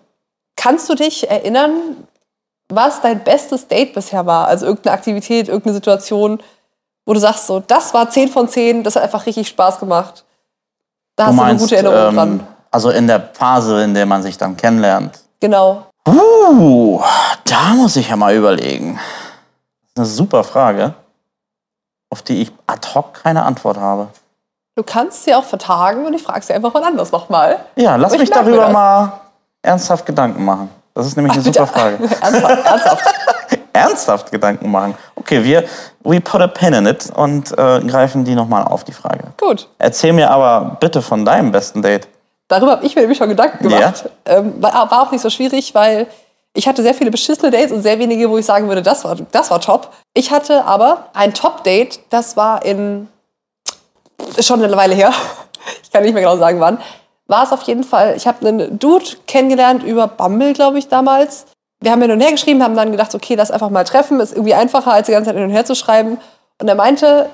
kannst du dich erinnern, was dein bestes Date bisher war? Also irgendeine Aktivität, irgendeine Situation, wo du sagst, so, das war 10 von 10, das hat einfach richtig Spaß gemacht. Da hast du eine gute Erinnerung ähm, dran. Also in der Phase, in der man sich dann kennenlernt. Genau. Uh, da muss ich ja mal überlegen. Eine super Frage, auf die ich ad hoc keine Antwort habe. Du kannst sie auch vertagen und ich frage sie einfach mal anders nochmal. Ja, lass Ich mich darüber mal ernsthaft Gedanken machen. Das ist nämlich eine Bitte. super Frage. [LAUGHS] ernsthaft, ernsthaft. [LAUGHS] ernsthaft Gedanken machen. Okay, wir we put a pin in it und äh, greifen die nochmal auf, die Frage. Gut. Erzähl mir aber bitte von deinem besten Date. Darüber habe ich mir nämlich schon Gedanken gemacht. Ähm, war, war auch nicht so schwierig, weil ich hatte sehr viele beschissene Dates und sehr wenige, wo ich sagen würde, das war, das war top. Ich hatte aber ein Top-Date, das war in, schon eine Weile her, [LAUGHS] ich kann nicht mehr genau sagen wann, war es auf jeden Fall, ich habe einen Dude kennengelernt über Bumble, glaube ich, damals. Wir haben hin und her geschrieben, haben dann gedacht, okay, lass einfach mal treffen, ist irgendwie einfacher, als die ganze Zeit hin und her zu schreiben. Und er meinte,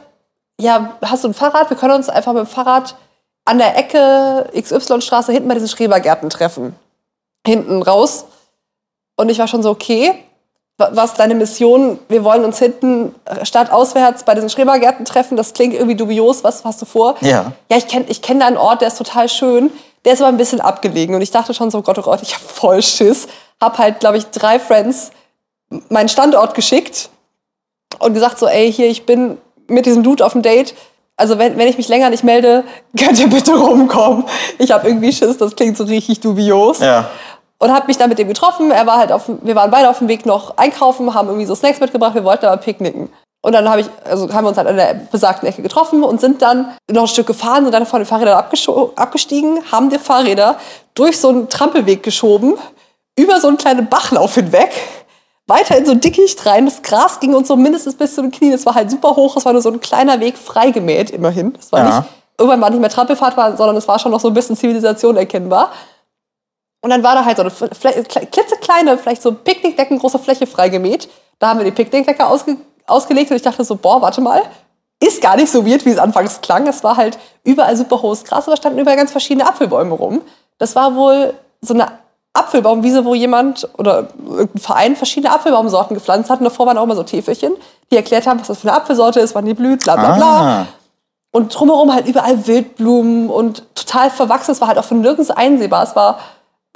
ja, hast du ein Fahrrad? Wir können uns einfach mit dem Fahrrad an der Ecke XY-Straße hinten bei diesen Schrebergärten treffen. Hinten raus. Und ich war schon so, okay, wa- was deine Mission? Wir wollen uns hinten stadtauswärts bei diesen Schrebergärten treffen. Das klingt irgendwie dubios. Was hast du vor? Ja. Ja, ich kenne ich kenn da einen Ort, der ist total schön. Der ist aber ein bisschen abgelegen. Und ich dachte schon so, Gott, oh Gott, ich habe voll Schiss. Hab halt, glaube ich, drei Friends meinen Standort geschickt und gesagt so, ey, hier, ich bin mit diesem Dude auf dem Date. Also wenn, wenn ich mich länger nicht melde, [LAUGHS] könnt ihr bitte rumkommen. Ich habe irgendwie Schiss, das klingt so richtig dubios. Ja. Und habe mich dann mit dem getroffen. Er war halt auf, wir waren beide auf dem Weg noch einkaufen, haben irgendwie so Snacks mitgebracht, wir wollten aber picknicken. Und dann habe ich, also haben wir uns halt an der besagten Ecke getroffen und sind dann noch ein Stück gefahren, sind dann von den Fahrrädern abgestiegen, haben die Fahrräder durch so einen Trampelweg geschoben, über so einen kleinen Bachlauf hinweg, weiter in so ein Dickicht rein. Das Gras ging uns so mindestens bis zu den Knien. Es war halt super hoch, es war nur so ein kleiner Weg freigemäht, immerhin. Es war Ja. nicht, irgendwann war nicht mehr Trampelfahrt, war, sondern es war schon noch so ein bisschen Zivilisation erkennbar. Und dann war da halt so eine klitzekleine, vielleicht so Picknickdecken große Fläche freigemäht. Da haben wir die Picknickdecke ausge ausgelegt und ich dachte so, boah, warte mal, ist gar nicht so weird, wie es anfangs klang. Es war halt überall super hohes Gras, aber standen überall ganz verschiedene Apfelbäume rum. Das war wohl so eine Apfelbaumwiese, wo jemand oder irgendein Verein verschiedene Apfelbaumsorten gepflanzt hat. Und davor waren auch immer so Täfelchen, die erklärt haben, was das für eine Apfelsorte ist, wann die blüht, bla bla bla. Ah. Und drumherum halt überall Wildblumen und total verwachsen. Es war halt auch von nirgends einsehbar. Es war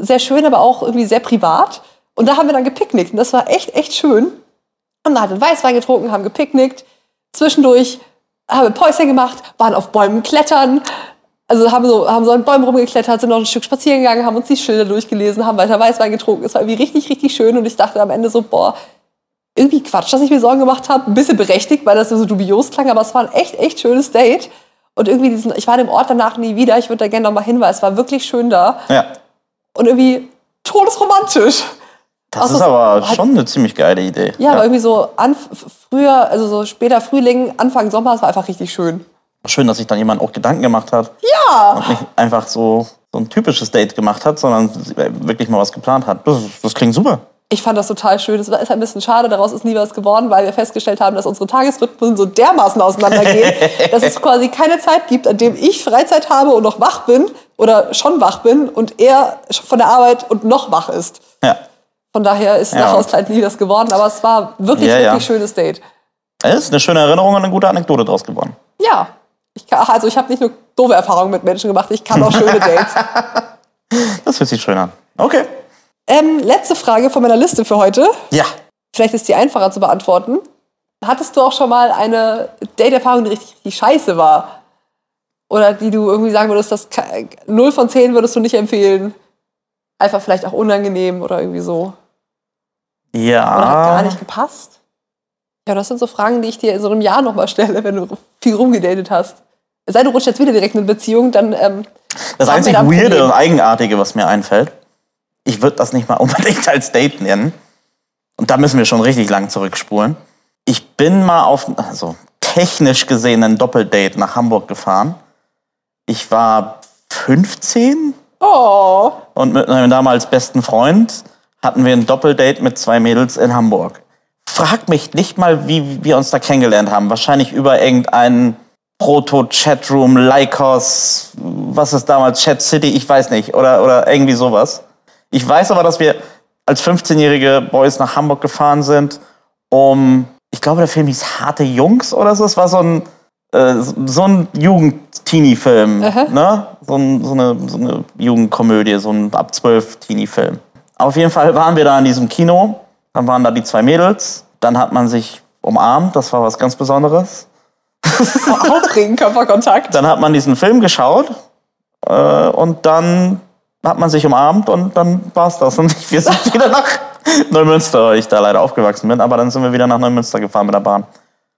sehr schön, aber auch irgendwie sehr privat. Und da haben wir dann gepicknickt. Und das war echt, echt schön. Haben da halt Weißwein getrunken, haben gepicknickt. zwischendurch haben wir Päuschen gemacht, waren auf Bäumen klettern. Also haben so, haben so an Bäumen rumgeklettert, sind noch ein Stück spazieren gegangen, haben uns die Schilder durchgelesen, haben weiter Weißwein getrunken. Es war irgendwie richtig, richtig schön und ich dachte am Ende so, boah, irgendwie Quatsch, dass ich mir Sorgen gemacht habe. Ein bisschen berechtigt, weil das so dubios klang, aber es war ein echt, echt schönes Date. Und irgendwie diesen, ich war dem Ort danach nie wieder. Ich würde da gerne nochmal hin, weil es war wirklich schön da. Ja. Und irgendwie todesromantisch. Das Also ist aber hat- schon eine ziemlich geile Idee. Ja, aber irgendwie so an, früher, also so später Frühling, Anfang Sommer, es war einfach richtig schön. Schön, dass sich dann jemand auch Gedanken gemacht hat Ja. und nicht einfach so, so ein typisches Date gemacht hat, sondern wirklich mal was geplant hat. Das, das klingt super. Ich fand das total schön. Es ist ein bisschen schade, daraus ist nie was geworden, weil wir festgestellt haben, dass unsere Tagesrhythmen so dermaßen auseinandergehen, [LAUGHS] dass es quasi keine Zeit gibt, an dem ich Freizeit habe und noch wach bin oder schon wach bin und er von der Arbeit und noch wach ist. Ja. Von daher ist Ja. daraus halt nie was geworden, aber es war wirklich, Ja, wirklich schönes Date. Es ist eine schöne Erinnerung und eine gute Anekdote draus geworden. Ja. Ich kann, also ich habe nicht nur doofe Erfahrungen mit Menschen gemacht, ich kann auch schöne [LAUGHS] Dates. Das hört sich schön an. Okay. Ähm, letzte Frage von meiner Liste für heute. Ja. Vielleicht ist die einfacher zu beantworten. Hattest du auch schon mal eine Date-Erfahrung, die richtig, richtig scheiße war? Oder die du irgendwie sagen würdest, das 0 von 10 würdest du nicht empfehlen? Einfach vielleicht auch unangenehm oder irgendwie so. Ja. Oder hat gar nicht gepasst? Ja, das sind so Fragen, die ich dir in so einem Jahr nochmal stelle, wenn du viel rumgedatet hast. Es sei du rutschst jetzt wieder direkt in eine Beziehung, dann. Ähm, Das einzig Weirde und Eigenartige, was mir einfällt, ich würde das nicht mal [LAUGHS] unbedingt als Date nennen. Und da müssen wir schon richtig lang zurückspulen. Ich bin mal auf, also technisch gesehen, ein Doppeldate nach Hamburg gefahren. Ich war 15 Oh, und mit meinem damals besten Freund hatten wir ein Doppeldate mit zwei Mädels in Hamburg. Frag mich nicht mal, wie wir uns da kennengelernt haben. Wahrscheinlich über irgendeinen Proto-Chatroom, Lycos, was ist damals, Chat City, ich weiß nicht. Oder, oder irgendwie sowas. Ich weiß aber, dass wir als 15-jährige Boys nach Hamburg gefahren sind, um, ich glaube, der Film hieß Harte Jungs oder so. Es war so ein, äh, so ein Jugend-Teenie-Film. Ne? So, ein, so, eine, so eine Jugendkomödie, so ein ab 12 Teenie-Film. Auf jeden Fall waren wir da in diesem Kino. Dann waren da die zwei Mädels. Dann hat man sich umarmt. Das war was ganz Besonderes. [LAUGHS] aufregend, Körperkontakt. Dann hat man diesen Film geschaut. Äh, und dann hat man sich umarmt und dann war's das. Und [LAUGHS] wir sind wieder nach Neumünster, weil ich da leider aufgewachsen bin. Aber dann sind wir wieder nach Neumünster gefahren mit der Bahn.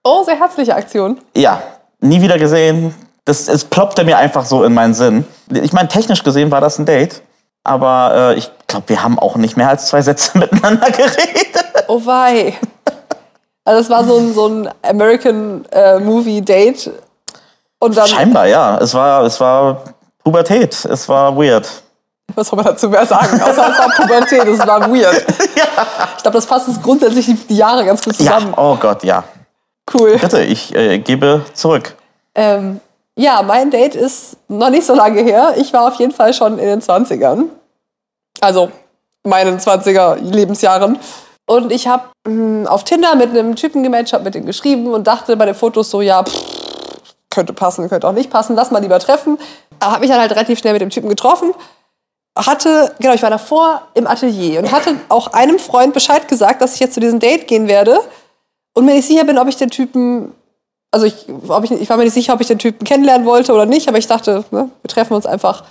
Oh, sehr herzliche Aktion. Ja, nie wieder gesehen. Das, es ploppte mir einfach so in meinen Sinn. Ich meine, technisch gesehen war das ein Date. Aber äh, ich glaube, wir haben auch nicht mehr als zwei Sätze [LAUGHS] miteinander geredet. Oh wei. Also es war so ein, so ein American äh, Movie Date. Und dann, Scheinbar, ja. Es war, es war Pubertät. Es war weird. Was soll man dazu mehr sagen? Außer es war Pubertät, es war weird. [LAUGHS] Ich glaube, das fasst es grundsätzlich die, Jahre ganz gut Ja, zusammen. oh Gott, ja. Cool. Bitte, ich äh, gebe zurück. Ähm, ja, mein Date ist noch nicht so lange her. Ich war auf jeden Fall schon in den 20ern. Also meinen 20er Lebensjahren. Und ich habe auf Tinder mit einem Typen gematcht, habe mit ihm geschrieben und dachte bei den Fotos so, ja, pff, könnte passen, könnte auch nicht passen, lass mal lieber treffen. Habe mich dann halt relativ schnell mit dem Typen getroffen. Hatte, genau, ich war davor im Atelier und hatte auch einem Freund Bescheid gesagt, dass ich jetzt zu diesem Date gehen werde und mir nicht sicher bin, ob ich den Typen also ich, ob ich, ich war mir nicht sicher, ob ich den Typen kennenlernen wollte oder nicht, aber ich dachte, ne, wir treffen uns einfach.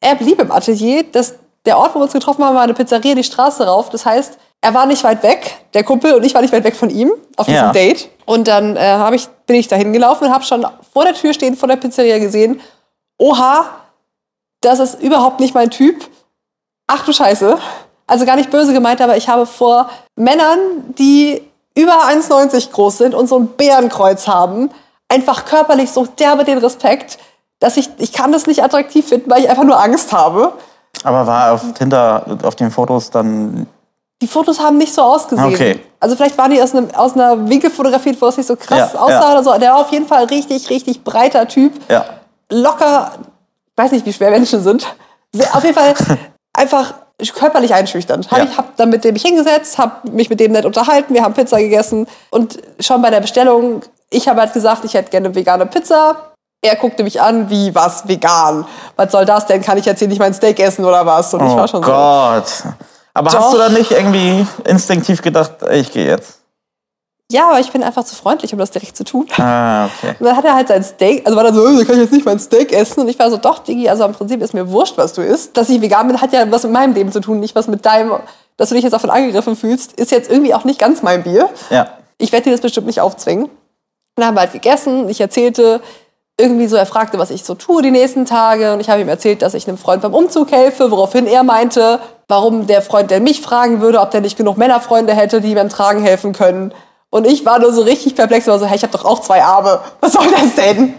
Er blieb im Atelier. Das, der Ort, wo wir uns getroffen haben, war eine Pizzeria die Straße rauf. Das heißt, er war nicht weit weg, der Kumpel, und ich war nicht weit weg von ihm auf diesem Ja. Date. Und dann äh, ich, bin ich da hingelaufen und habe schon vor der Tür stehen, vor der Pizzeria gesehen, oha, das ist überhaupt nicht mein Typ. Ach du Scheiße. Also gar nicht böse gemeint, aber ich habe vor Männern, die über 1,90 groß sind und so ein Bärenkreuz haben, einfach körperlich so derbe den Respekt, dass ich, ich kann das nicht attraktiv finden, weil ich einfach nur Angst habe. Aber war auf Tinder, auf den Fotos dann. Die Fotos haben nicht so ausgesehen. Okay. Also vielleicht waren die aus, einem, aus einer Winkel fotografiert, wo es nicht so krass Ja, aussah ja. oder so. Der war auf jeden Fall richtig, richtig breiter Typ. Ja. Locker, weiß nicht, wie schwer Menschen sind. Auf jeden Fall [LAUGHS] einfach körperlich einschüchternd. Hab Ja. ich habe dann mit dem mich hingesetzt, habe mich mit dem nett unterhalten, wir haben Pizza gegessen und schon bei der Bestellung, ich habe halt gesagt, ich hätte gerne vegane Pizza. Er guckte mich an, wie was vegan? Was soll das denn? Kann ich jetzt hier nicht mein Steak essen oder was? Und ich Oh war schon so. Gott. Aber Doch. hast du dann nicht irgendwie instinktiv gedacht, ich gehe jetzt? Ja, aber ich bin einfach zu freundlich, um das direkt zu tun. Ah, okay. [LAUGHS] Und dann hat er halt sein Steak, also war er so, da kann ich jetzt nicht mein Steak essen. Und ich war so, doch, Digi, also im Prinzip ist mir wurscht, was du isst. Dass ich vegan bin, hat ja was mit meinem Leben zu tun, nicht was mit deinem, dass du dich jetzt davon angegriffen fühlst, ist jetzt irgendwie auch nicht ganz mein Bier. Ja. Ich werde dir das bestimmt nicht aufzwingen. Dann haben wir halt gegessen, ich erzählte irgendwie so, er fragte, was ich so tue die nächsten Tage. Und ich habe ihm erzählt, dass ich einem Freund beim Umzug helfe, woraufhin er meinte, warum der Freund, der mich fragen würde, ob der nicht genug Männerfreunde hätte, die beim Tragen helfen können. Und ich war nur so richtig perplex, war so, hey, ich habe doch auch zwei Arme. Was soll das denn?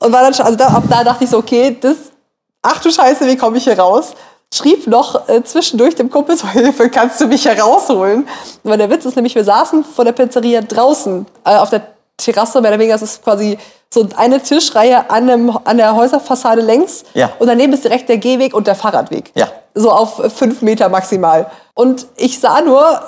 Und war dann schon, also da, ab da dachte ich so, okay, das, ach du Scheiße, wie komme ich hier raus? Schrieb noch äh, zwischendurch dem Kumpel so, [LAUGHS] Hilfe, kannst du mich herausholen? Weil der Witz ist nämlich, wir saßen vor der Pizzeria draußen äh, auf der Terrasse, mehr oder weniger, es ist quasi so eine Tischreihe an, einem, an der Häuserfassade längs. Ja. Und daneben ist direkt der Gehweg und der Fahrradweg. Ja. So auf fünf Meter maximal. Und ich sah nur,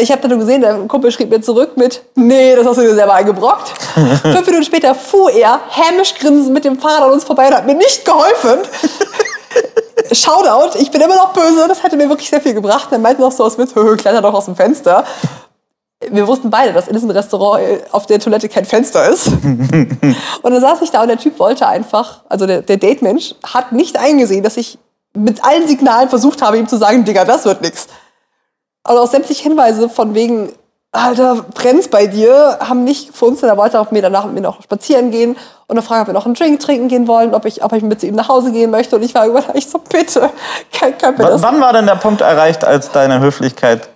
ich habe dann nur gesehen, der Kumpel schrieb mir zurück mit, nee, das hast du dir selber eingebrockt. [LAUGHS] Fünf Minuten später fuhr er hämisch grinsend mit dem Fahrrad an uns vorbei und hat mir nicht geholfen. [LAUGHS] Shoutout, ich bin immer noch böse, das hätte mir wirklich sehr viel gebracht. Er meinte noch so aus Witz, "Hö, [LAUGHS] kletter doch aus dem Fenster. Wir wussten beide, dass in diesem Restaurant äh, auf der Toilette kein Fenster ist. und dann saß ich da und der Typ wollte einfach, also der, der Date-Mensch, hat nicht eingesehen, dass ich mit allen Signalen versucht habe, ihm zu sagen, Digga, das wird nix. Also auch sämtliche Hinweise von wegen, Alter, brennt's bei dir, haben nicht gefunden. Er wollte auch mir danach mit mir noch spazieren gehen und dann fragen, ob wir noch einen Drink trinken gehen wollen, ob ich, ob ich mit ihm nach Hause gehen möchte. Und ich war irgendwann [LAUGHS] echt so, bitte, mir W das wann war denn der Punkt erreicht, als deine Höflichkeit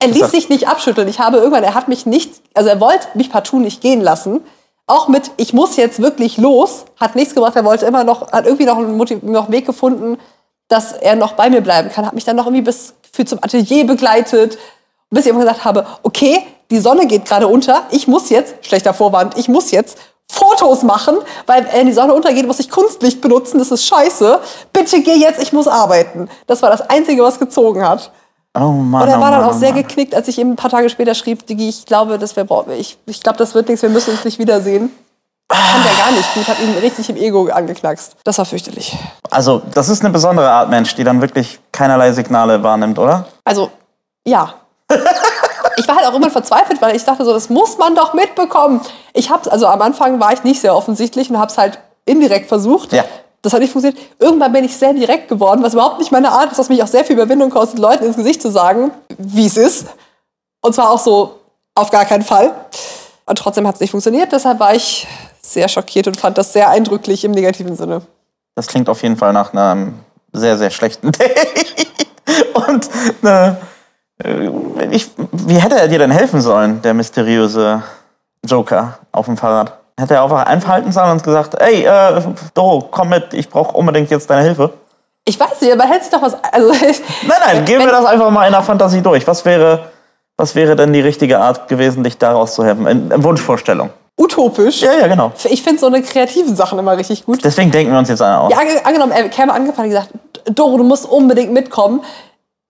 Er ließ sich nicht abschütteln. Ich habe irgendwann, er hat mich nicht, also er wollte mich partout nicht gehen lassen. Auch mit, ich muss jetzt wirklich los, hat nichts gemacht. Er wollte immer noch, hat irgendwie noch einen, Motiv, noch einen Weg gefunden, dass er noch bei mir bleiben kann. Hat mich dann noch irgendwie bis für zum Atelier begleitet, bis ich irgendwann gesagt habe, okay, die Sonne geht gerade unter. Ich muss jetzt, schlechter Vorwand, ich muss jetzt Fotos machen, weil wenn die Sonne untergeht, muss ich Kunstlicht benutzen. Das ist scheiße. Bitte geh jetzt, ich muss arbeiten. Das war das Einzige, was gezogen hat. Oh Mann. Und er oh war dann Mann, auch oh sehr geknickt, als ich ihm ein paar Tage später schrieb, Digi, ich glaube, wir brauchen, ich, ich glaube, das wird nichts, wir müssen uns nicht wiedersehen. Fand er gar nicht gut, hat ihn richtig im Ego angeknackst. Das war fürchterlich. Also, das ist eine besondere Art Mensch, die dann wirklich keinerlei Signale wahrnimmt, oder? Also, ja. [LAUGHS] Ich war halt auch immer verzweifelt, weil ich dachte so, das muss man doch mitbekommen. Ich hab's, also am Anfang war ich nicht sehr offensichtlich und hab's halt indirekt versucht. Ja. Das hat nicht funktioniert. Irgendwann bin ich sehr direkt geworden, was überhaupt nicht meine Art ist, was mich auch sehr viel Überwindung kostet, Leuten ins Gesicht zu sagen, wie es ist. Und zwar auch so, auf gar keinen Fall. Und trotzdem hat es nicht funktioniert, deshalb war ich sehr schockiert und fand das sehr eindrücklich im negativen Sinne. Das klingt auf jeden Fall nach einem sehr, sehr schlechten [LAUGHS] Date. Und ne, äh, ich, wie hätte er dir denn helfen sollen, der mysteriöse Joker auf dem Fahrrad? Hätte er einfach einverhalten sollen und gesagt, ey, äh, Doro, komm mit, ich brauche unbedingt jetzt deine Hilfe? Ich weiß nicht, aber hält sich doch was. Also, [LAUGHS] Nein, nein, gehen wir das einfach mal in der Fantasie durch. Was wäre, was wäre denn die richtige Art gewesen, dich daraus zu helfen? In Wunschvorstellung. Utopisch. Ja, ja, genau. Ich finde so eine kreativen Sachen immer richtig gut. Deswegen denken wir uns jetzt eine aus. Ja, ange angenommen, er käme angefangen und gesagt, Doro, du musst unbedingt mitkommen.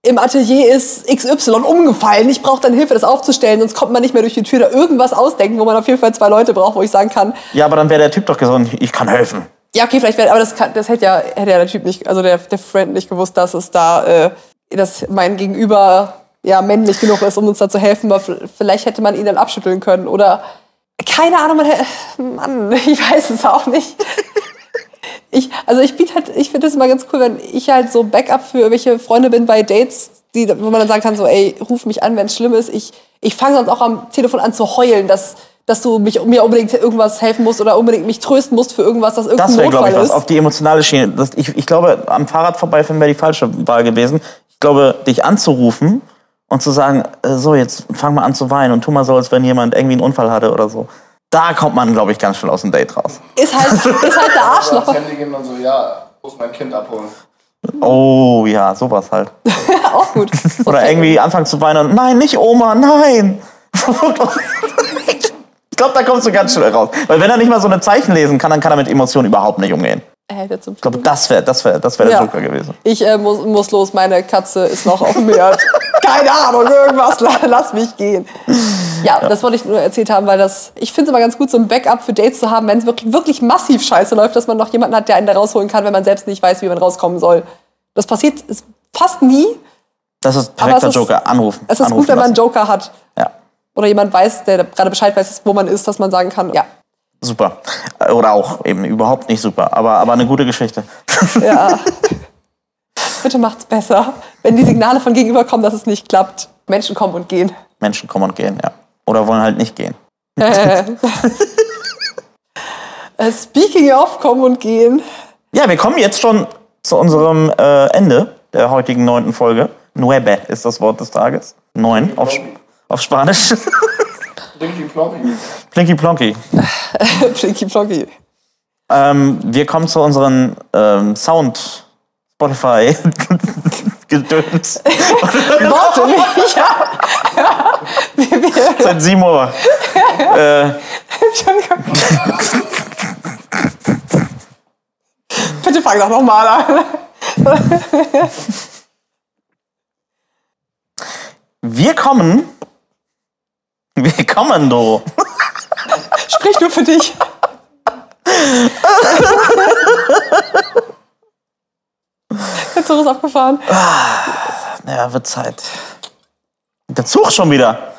Im Atelier ist XY umgefallen. Ich brauche deine Hilfe, das aufzustellen, sonst kommt man nicht mehr durch die Tür. Da irgendwas ausdenken, wo man auf jeden Fall zwei Leute braucht, wo ich sagen kann, Ja, aber dann wäre der Typ doch gesagt, ich kann helfen. ja, okay, vielleicht wäre, aber das, kann, das hätte ja, hätte ja der Typ nicht, also der, der Friend nicht gewusst, dass es da, äh, dass mein Gegenüber ja männlich genug ist, um uns da zu helfen. Aber vielleicht hätte man ihn dann abschütteln können oder keine Ahnung, Mann, ich weiß es auch nicht. Ich, also ich biete halt, ich finde das immer ganz cool, wenn ich halt so Backup für irgendwelche Freunde bin bei Dates, die, wo man dann sagen kann, so, ey, ruf mich an, wenn es schlimm ist. Ich, ich fange sonst auch am Telefon an zu heulen, dass, dass du mich, mir unbedingt irgendwas helfen musst oder unbedingt mich trösten musst für irgendwas, das irgendein Das wäre, glaube ich, was auf die emotionale Schiene. Das, ich, ich glaube, am Fahrrad vorbeifahren wäre die falsche Wahl gewesen. Ich glaube, dich anzurufen und zu sagen, äh, so, jetzt fang mal an zu weinen und tu mal so, als wenn jemand irgendwie einen Unfall hatte oder so. Da kommt man, glaube ich, ganz schnell aus dem Date raus. Ist halt, [LAUGHS] ist halt der Arschloch. Handy gehen und so, ja, muss mein Kind abholen. Oh ja, sowas halt. [LAUGHS] auch gut. Oder irgendwie anfangen zu weinen und nein, nicht Oma, nein. [LAUGHS] ich glaube, da kommst du ganz schnell raus. Weil wenn er nicht mal so eine Zeichen lesen kann, dann kann er mit Emotionen überhaupt nicht umgehen. Hält zum Ich glaube, das wäre das wär, das wär der Joker gewesen. Ich äh, muss, muss los, meine Katze ist noch auf dem Herd. [LAUGHS] Keine Ahnung, irgendwas, la- lass mich gehen. Ja, das wollte ich nur erzählt haben, weil das, ich finde es immer ganz gut, so ein Backup für Dates zu haben, wenn es wirklich, wirklich massiv scheiße läuft, dass man noch jemanden hat, der einen da rausholen kann, wenn man selbst nicht weiß, wie man rauskommen soll. Das passiert ist fast nie. Das ist perfekter es ist- Joker. Anrufen. Es ist Anrufen gut, wenn man einen. Joker hat. Ja. oder jemand weiß, der gerade Bescheid weiß, wo man ist, dass man sagen kann, ja, Super. Oder auch eben überhaupt nicht super, aber, aber eine gute Geschichte. ja. [LAUGHS] Bitte macht's besser. Wenn die Signale von gegenüber kommen, dass es nicht klappt. Menschen kommen und gehen. Menschen kommen und gehen, ja. Oder wollen halt nicht gehen. Äh. [LAUGHS] Äh, Speaking of kommen und gehen. Ja, wir kommen jetzt schon zu unserem äh, Ende der heutigen neunten Folge. Nueve ist das Wort des Tages. Neun auf, auf Spanisch. [LAUGHS] Blinky Plonky. Plinky Plonky. [LAUGHS] Plinky Plonky. Ähm, wir kommen zu unseren ähm, Sound Spotify [LAUGHS] Gedöns. [LAUGHS] Worte mich, ja. Seit 7 Uhr. äh, Entschuldigung. Bitte fang doch nochmal an. wir kommen. Wir kommen, do. Sprich nur für dich. Der Zug ist abgefahren. Ja, wird Zeit. Der Zug schon wieder.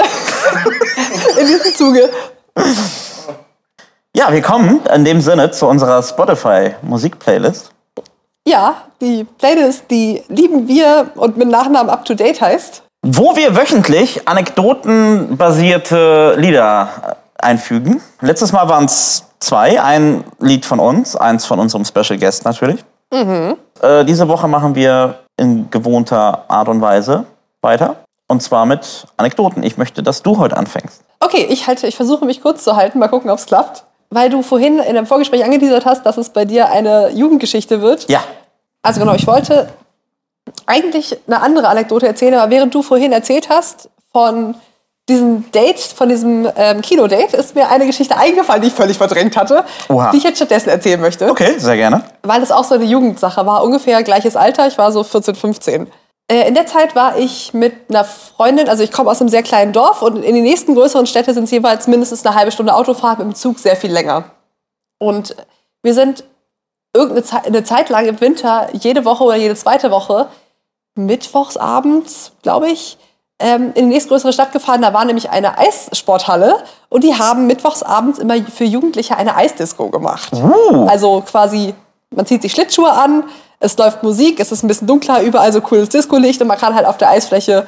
In diesem Zuge. Ja, wir kommen in dem Sinne zu unserer Spotify Musik-Playlist. Ja, die Playlist, die lieben wir und mit Nachnamen up to date heißt. Wo wir wöchentlich anekdotenbasierte Lieder einfügen. Letztes Mal waren es zwei. Ein Lied von uns, eins von unserem Special Guest natürlich. Äh, diese Woche machen wir in gewohnter Art und Weise weiter. Und zwar mit Anekdoten. Ich möchte, dass du heute anfängst. Okay, ich halte, ich versuche mich kurz zu halten, mal gucken, ob es klappt. Weil du vorhin in einem Vorgespräch angeteasert hast, dass es bei dir eine Jugendgeschichte wird. Ja. Also genau, ich wollte eigentlich eine andere Anekdote erzählen, aber während du vorhin erzählt hast von diesem Date, von diesem ähm, Kinodate, ist mir eine Geschichte eingefallen, die ich völlig verdrängt hatte, Oha. die ich jetzt stattdessen erzählen möchte. Okay, sehr gerne. Weil es auch so eine Jugendsache war, ungefähr gleiches Alter, ich war so 14, 15. Äh, in der Zeit war ich mit einer Freundin, also ich komme aus einem sehr kleinen Dorf und in die nächsten größeren Städte sind es jeweils mindestens eine halbe Stunde Autofahrt mit dem Zug sehr viel länger. Und wir sind irgendeine Zeit, eine Zeit lang im Winter, jede Woche oder jede zweite Woche, mittwochsabends, glaube ich, ähm, in die nächstgrößere Stadt gefahren. Da war nämlich eine Eissporthalle und die haben mittwochsabends immer für Jugendliche eine Eisdisco gemacht. Also quasi, man zieht sich Schlittschuhe an, es läuft Musik, es ist ein bisschen dunkler, überall so cooles Disco-Licht und man kann halt auf der Eisfläche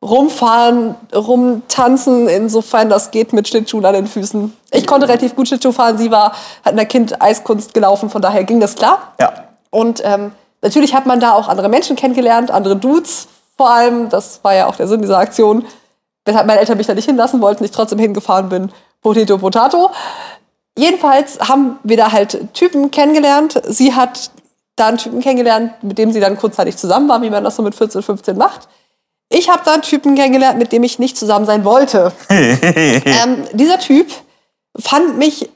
rumfahren, rumtanzen, insofern das geht mit Schlittschuhen an den Füßen. Ich konnte relativ gut Schlittschuh fahren, sie war, hat in der Kind Eiskunst gelaufen, von daher ging das klar. Ja. Und ähm, natürlich hat man da auch andere Menschen kennengelernt, andere Dudes vor allem. Das war ja auch der Sinn dieser Aktion. Weshalb meine Eltern mich da nicht hinlassen wollten, ich trotzdem hingefahren bin. Potato, Potato. Jedenfalls haben wir da halt Typen kennengelernt. Sie hat da einen Typen kennengelernt, mit dem sie dann kurzzeitig zusammen war, wie man das so mit 14, 15 macht. Ich habe da einen Typen kennengelernt, mit dem ich nicht zusammen sein wollte. [LAUGHS] ähm, dieser Typ fand mich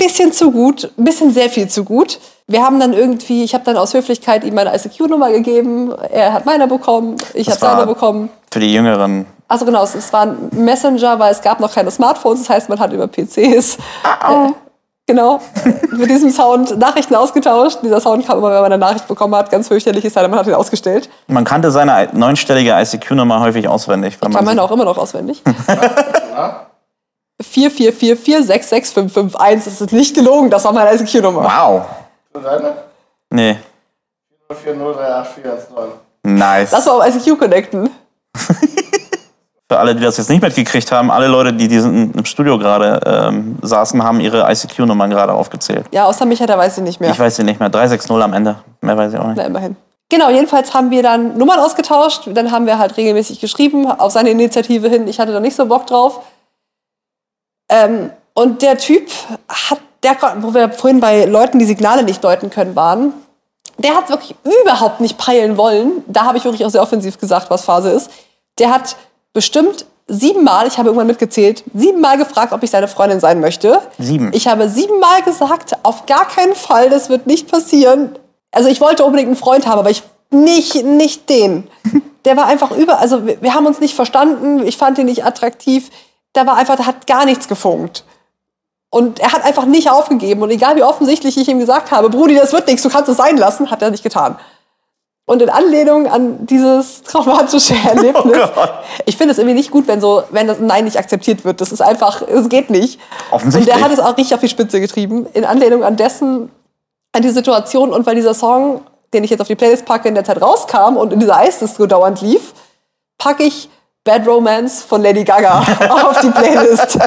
bisschen zu gut, ein bisschen sehr viel zu gut. Wir haben dann irgendwie, ich habe dann aus Höflichkeit ihm meine ICQ-Nummer gegeben, er hat meine bekommen, ich habe seine bekommen. Für die Jüngeren. Also genau, es, es war ein Messenger, weil es gab noch keine Smartphones, das heißt, man hat über PCs äh, genau mit diesem Sound Nachrichten ausgetauscht. Dieser Sound kam immer, wenn man eine Nachricht bekommen hat, ganz fürchterlich ist, man hat ihn ausgestellt. Man kannte seine neunstellige ICQ-Nummer häufig auswendig. Weil Kann sich- auch immer noch auswendig. [LAUGHS] Ja? 444466551, das ist nicht gelogen, das war meine ICQ-Nummer. Wow. Für deine? Nee. 04038419. Nice. Das war auf ICQ connecten. [LAUGHS] Für alle, die das jetzt nicht mitgekriegt haben, alle Leute, die diesen im Studio gerade ähm, saßen, haben ihre ICQ-Nummern gerade aufgezählt. Ja, außer Micha, der weiß ich nicht mehr. Ich weiß sie nicht mehr. 360 am Ende. Mehr weiß ich auch nicht. Na, immerhin. Genau, jedenfalls haben wir dann Nummern ausgetauscht. Dann haben wir halt regelmäßig geschrieben, auf seine Initiative hin. Ich hatte da nicht so Bock drauf. Ähm, und der Typ hat, der, wo wir vorhin bei Leuten, die Signale nicht deuten können, waren, der hat wirklich überhaupt nicht peilen wollen. Da habe ich wirklich auch sehr offensiv gesagt, was Phase ist. Der hat bestimmt siebenmal, ich habe irgendwann mitgezählt, siebenmal gefragt, ob ich seine Freundin sein möchte. Sieben? Ich habe siebenmal gesagt, auf gar keinen Fall, das wird nicht passieren. Also ich wollte unbedingt einen Freund haben, aber ich nicht, nicht den. [LAUGHS] Der war einfach über, also wir, wir haben uns nicht verstanden, ich fand ihn nicht attraktiv. Da war einfach, da hat gar nichts gefunkt. Und er hat einfach nicht aufgegeben. Und egal wie offensichtlich ich ihm gesagt habe, Brudi, das wird nichts, du kannst es sein lassen, hat er nicht getan. Und in Anlehnung an dieses traumatische [LAUGHS] Erlebnis, Oh ich finde es irgendwie nicht gut, wenn so, wenn das Nein nicht akzeptiert wird. Das ist einfach, es geht nicht. Offensichtlich. Und der hat es auch richtig auf die Spitze getrieben. In Anlehnung an dessen, an die Situation und weil dieser Song, den ich jetzt auf die Playlist packe, in der Zeit rauskam und in dieser Eisdisco dauernd lief, packe ich Bad Romance von Lady Gaga [LAUGHS] auf die Playlist.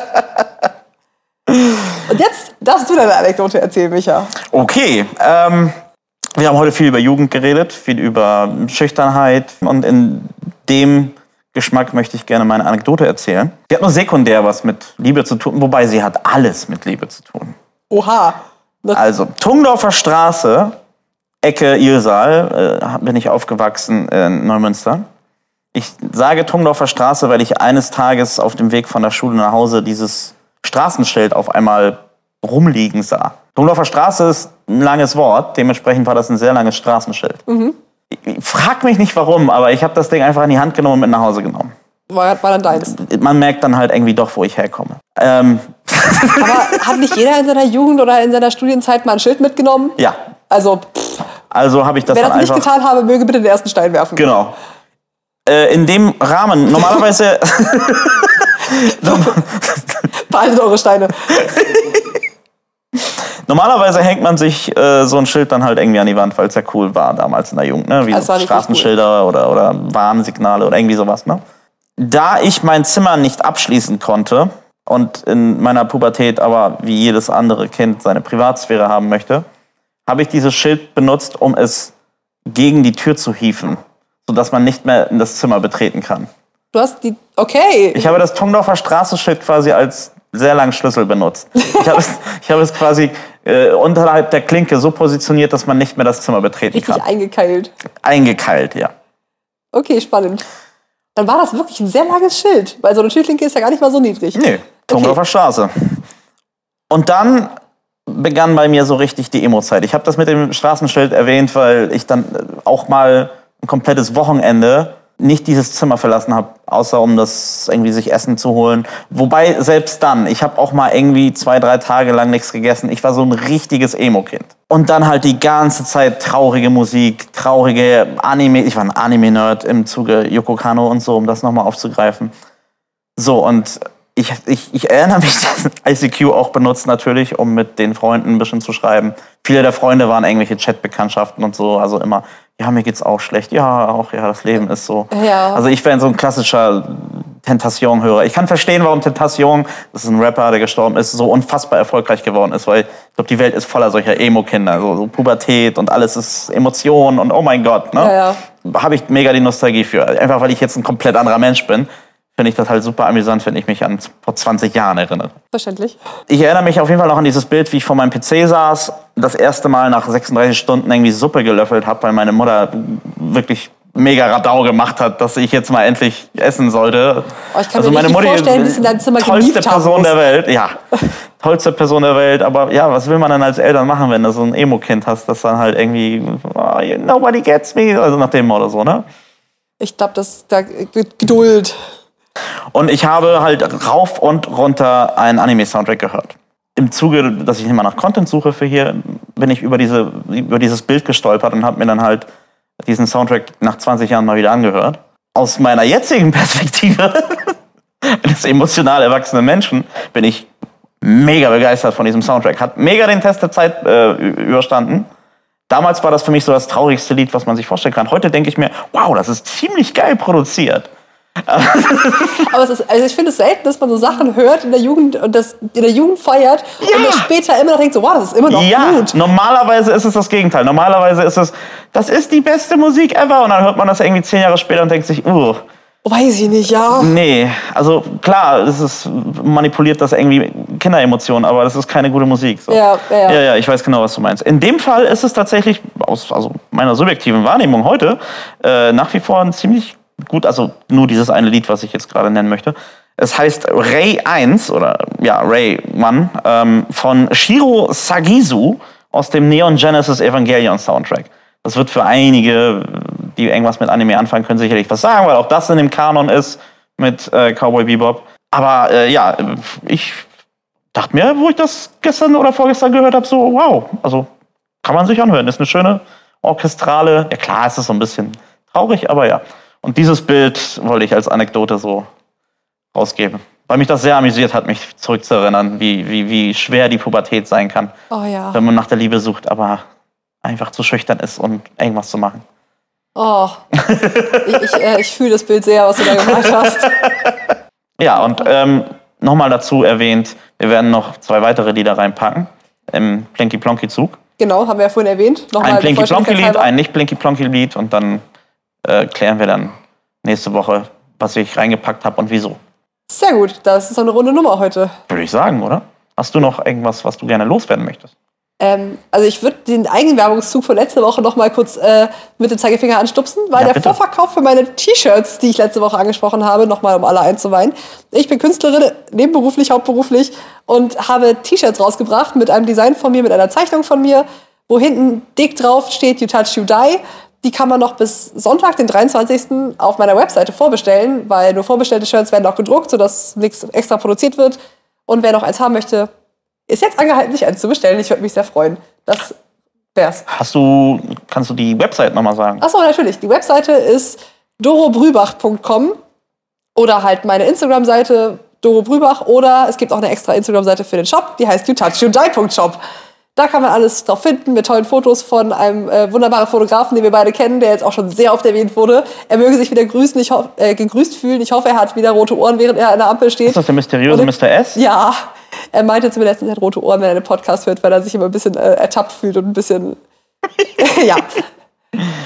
Und jetzt darfst du deine Anekdote erzählen, Micha. Okay, ähm, wir haben heute viel über Jugend geredet, viel über Schüchternheit und in dem Geschmack möchte ich gerne meine Anekdote erzählen. Sie hat nur sekundär was mit Liebe zu tun, wobei sie hat alles mit Liebe zu tun. Oha. Also, Tungdorfer Straße, Ecke Ilsal, äh, bin ich aufgewachsen in Neumünster. Ich sage Tungdorfer Straße, weil ich eines Tages auf dem Weg von der Schule nach Hause dieses Straßenschild auf einmal rumliegen sah. Tungdorfer Straße ist ein langes Wort, dementsprechend war das ein sehr langes Straßenschild. Ich, ich frag mich nicht warum, aber ich habe das Ding einfach in die Hand genommen und mit nach Hause genommen. War, war dann deins. Man merkt dann halt irgendwie doch, wo ich herkomme. Ähm, [LAUGHS] Aber hat nicht jeder in seiner Jugend oder in seiner Studienzeit mal ein Schild mitgenommen? ja, Also, pff, also habe ich das wer das nicht einfach... getan habe, möge bitte den ersten Stein werfen. Genau. Äh, in dem Rahmen, normalerweise, [LAUGHS] [LAUGHS] Behaltet eure Steine. normalerweise hängt man sich äh, so ein Schild dann halt irgendwie an die Wand, weil es ja cool war damals in der Jugend, ne? Wie so Straßenschilder oder, oder Warnsignale oder irgendwie sowas, ne? Da ich mein Zimmer nicht abschließen konnte und in meiner Pubertät aber wie jedes andere Kind seine Privatsphäre haben möchte, habe ich dieses Schild benutzt, um es gegen die Tür zu hieven, sodass man nicht mehr in das Zimmer betreten kann. Du hast die. Okay. Ich habe das Tongdorfer Straßenschild quasi als sehr langen Schlüssel benutzt. Ich habe es, [LAUGHS] ich habe es quasi äh, unterhalb der Klinke so positioniert, dass man nicht mehr das Zimmer betreten richtig kann. eingekeilt. Eingekeilt, ja. Okay, spannend. Dann war das wirklich ein sehr langes Schild, weil so eine Türklinke ist ja gar nicht mal so niedrig. Nö, Tongdorfer Straße. Und dann begann bei mir so richtig die Emo-Zeit. Ich habe das mit dem Straßenschild erwähnt, weil ich dann äh, auch mal ein komplettes Wochenende nicht dieses Zimmer verlassen habe, außer um das irgendwie sich Essen zu holen. Wobei selbst dann, ich habe auch mal irgendwie zwei, drei Tage lang nichts gegessen. Ich war so ein richtiges Emo-Kind. Und dann halt die ganze Zeit traurige Musik, traurige Anime. Ich war ein Anime-Nerd im Zuge Yoko Kano und so, um das nochmal aufzugreifen. So, und ich, ich, ich erinnere mich, [LAUGHS] dass ICQ auch benutzt natürlich, um mit den Freunden ein bisschen zu schreiben. Viele der Freunde waren irgendwelche Chatbekanntschaften und so, also immer, ja, mir geht's auch schlecht, ja, auch, ja, das Leben ist so. Ja. Also ich wäre so ein klassischer Tentation-Hörer. Ich kann verstehen, warum Tentation, das ist ein Rapper, der gestorben ist, so unfassbar erfolgreich geworden ist, weil ich glaube, die Welt ist voller solcher Emo-Kinder, so, so Pubertät und alles ist Emotion und oh mein Gott, ne? Ja, ja. Habe ich mega die Nostalgie für. Einfach weil ich jetzt ein komplett anderer Mensch bin, finde ich das halt super amüsant, wenn ich mich an vor 20 Jahren erinnere. Verständlich. Ich erinnere mich auf jeden Fall noch an dieses Bild, wie ich vor meinem PC saß, das erste Mal nach 36 Stunden irgendwie Suppe gelöffelt habe, weil meine Mutter wirklich mega Radau gemacht hat, dass ich jetzt mal endlich essen sollte. Oh, ich kann mir richtig vorstellen, wie es in deinem Zimmer tollste Person muss. der Welt, ja. [LAUGHS] Tollste Person der Welt, aber ja, was will man dann als Eltern machen, wenn du so ein Emo-Kind hast, das dann halt irgendwie, oh, nobody gets me, also nach dem oder so, ne? Ich glaube, das da Geduld. Und ich habe halt rauf und runter einen Anime-Soundtrack gehört. Im Zuge, dass ich immer nach Content suche für hier, bin ich über, diese, über dieses Bild gestolpert und habe mir dann halt diesen Soundtrack nach 20 Jahren mal wieder angehört. Aus meiner jetzigen [LAUGHS] Perspektive, eines emotional erwachsenen Menschen, bin ich mega begeistert von diesem Soundtrack. Hat mega den Test der Zeit äh, überstanden. Damals war das für mich so das traurigste Lied, was man sich vorstellen kann. Heute denke ich mir, wow, das ist ziemlich geil produziert. Aber es ist, also ich finde es selten, dass man so Sachen hört in der Jugend und das in der Jugend feiert und Ja. dann später immer noch denkt, so, wow, das ist immer noch ja, gut. normalerweise ist es das Gegenteil. Normalerweise ist es, das ist die beste Musik ever. Und dann hört man das irgendwie zehn Jahre später und denkt sich, uh, Weiß ich nicht, ja. nee. Also klar, es ist manipuliert das irgendwie Kinderemotionen, aber das ist keine gute Musik. So. Ja, ja, ja. ja, ja, ich weiß genau, was du meinst. In dem Fall ist es tatsächlich, aus also meiner subjektiven Wahrnehmung heute, äh, nach wie vor ein ziemlich gut, also nur dieses eine Lied, was ich jetzt gerade nennen möchte. Es heißt Ray 1 oder ja, Ray 1 ähm, von Shiro Sagisu aus dem Neon Genesis Evangelion Soundtrack. Das wird für einige, die irgendwas mit Anime anfangen können, sicherlich was sagen, weil auch das in dem Kanon ist mit äh, Cowboy Bebop. Aber äh, ja, ich dachte mir, wo ich das gestern oder vorgestern gehört habe, so wow, also kann man sich anhören. Ist eine schöne orchestrale. Ja klar, es ist so ein bisschen traurig, aber ja. Und dieses Bild wollte ich als Anekdote so rausgeben. Weil mich das sehr amüsiert hat, mich zurückzuerinnern, wie, wie, wie schwer die Pubertät sein kann, Oh ja. wenn man nach der Liebe sucht, aber einfach zu schüchtern ist, um irgendwas zu machen. Oh. ich ich, äh, ich fühle das Bild sehr, was du da gemacht hast. [LAUGHS] Ja, und ähm, nochmal dazu erwähnt, wir werden noch zwei weitere Lieder reinpacken im Plinky Plonky Zug. Genau, haben wir ja vorhin erwähnt. Nochmal Ein Plinky Plonky Lied, ein nicht Plinky Plonky Lied und dann äh, klären wir dann nächste Woche, was ich reingepackt habe und wieso. Sehr gut, das ist eine runde Nummer heute. Würde ich sagen, oder? Hast du noch irgendwas, was du gerne loswerden möchtest? Ähm, also ich würde den Eigenwerbungszug von letzter Woche noch mal kurz äh, mit dem Zeigefinger anstupsen, weil Ja, der. Vorverkauf für meine T-Shirts, die ich letzte Woche angesprochen habe, noch mal um alle einzuweihen. Ich bin Künstlerin, nebenberuflich, hauptberuflich und habe T-Shirts rausgebracht mit einem Design von mir, mit einer Zeichnung von mir, wo hinten dick drauf steht You Touch, You Die. Die kann man noch bis Sonntag, den 23. auf meiner Webseite vorbestellen, weil nur vorbestellte Shirts werden auch gedruckt, sodass nichts extra produziert wird. Und wer noch eins haben möchte, ist jetzt angehalten, sich eins zu bestellen. Ich würde mich sehr freuen. Das wär's. Hast du, kannst du die Website nochmal sagen? Achso, natürlich. Die Webseite ist dorobrübach.com oder halt meine Instagram-Seite Doro Brübach oder es gibt auch eine extra Instagram-Seite für den Shop, die heißt youtouchyouDie.shop. Da kann man alles drauf finden mit tollen Fotos von einem äh, wunderbaren Fotografen, den wir beide kennen, der jetzt auch schon sehr oft erwähnt wurde. Er möge sich wieder grüßen, ich hoff, äh, gegrüßt fühlen. Ich hoffe, er hat wieder rote Ohren, während er an der Ampel steht. Ist das der mysteriöse Und- Mr. S? Ja, er meinte zu mir letztens, er hat rote Ohren, wenn er den Podcast hört, weil er sich immer ein bisschen äh, ertappt fühlt und ein bisschen. [LAUGHS] ja.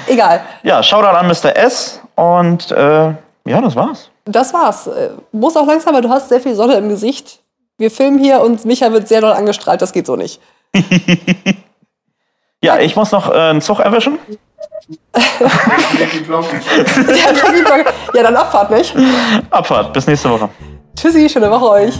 Egal. Ja, Shoutout an Mr. S. Und äh, ja, das war's. Das war's. Äh, Muss auch langsam, weil du hast sehr viel Sonne im Gesicht. Wir filmen hier und Micha wird sehr doll angestrahlt. Das geht so nicht. [LAUGHS] Ja, ich muss noch äh, einen Zug erwischen. [LAUGHS] Ja, dann Abfahrt, nicht? Abfahrt, bis nächste Woche. Tschüssi, schöne Woche euch.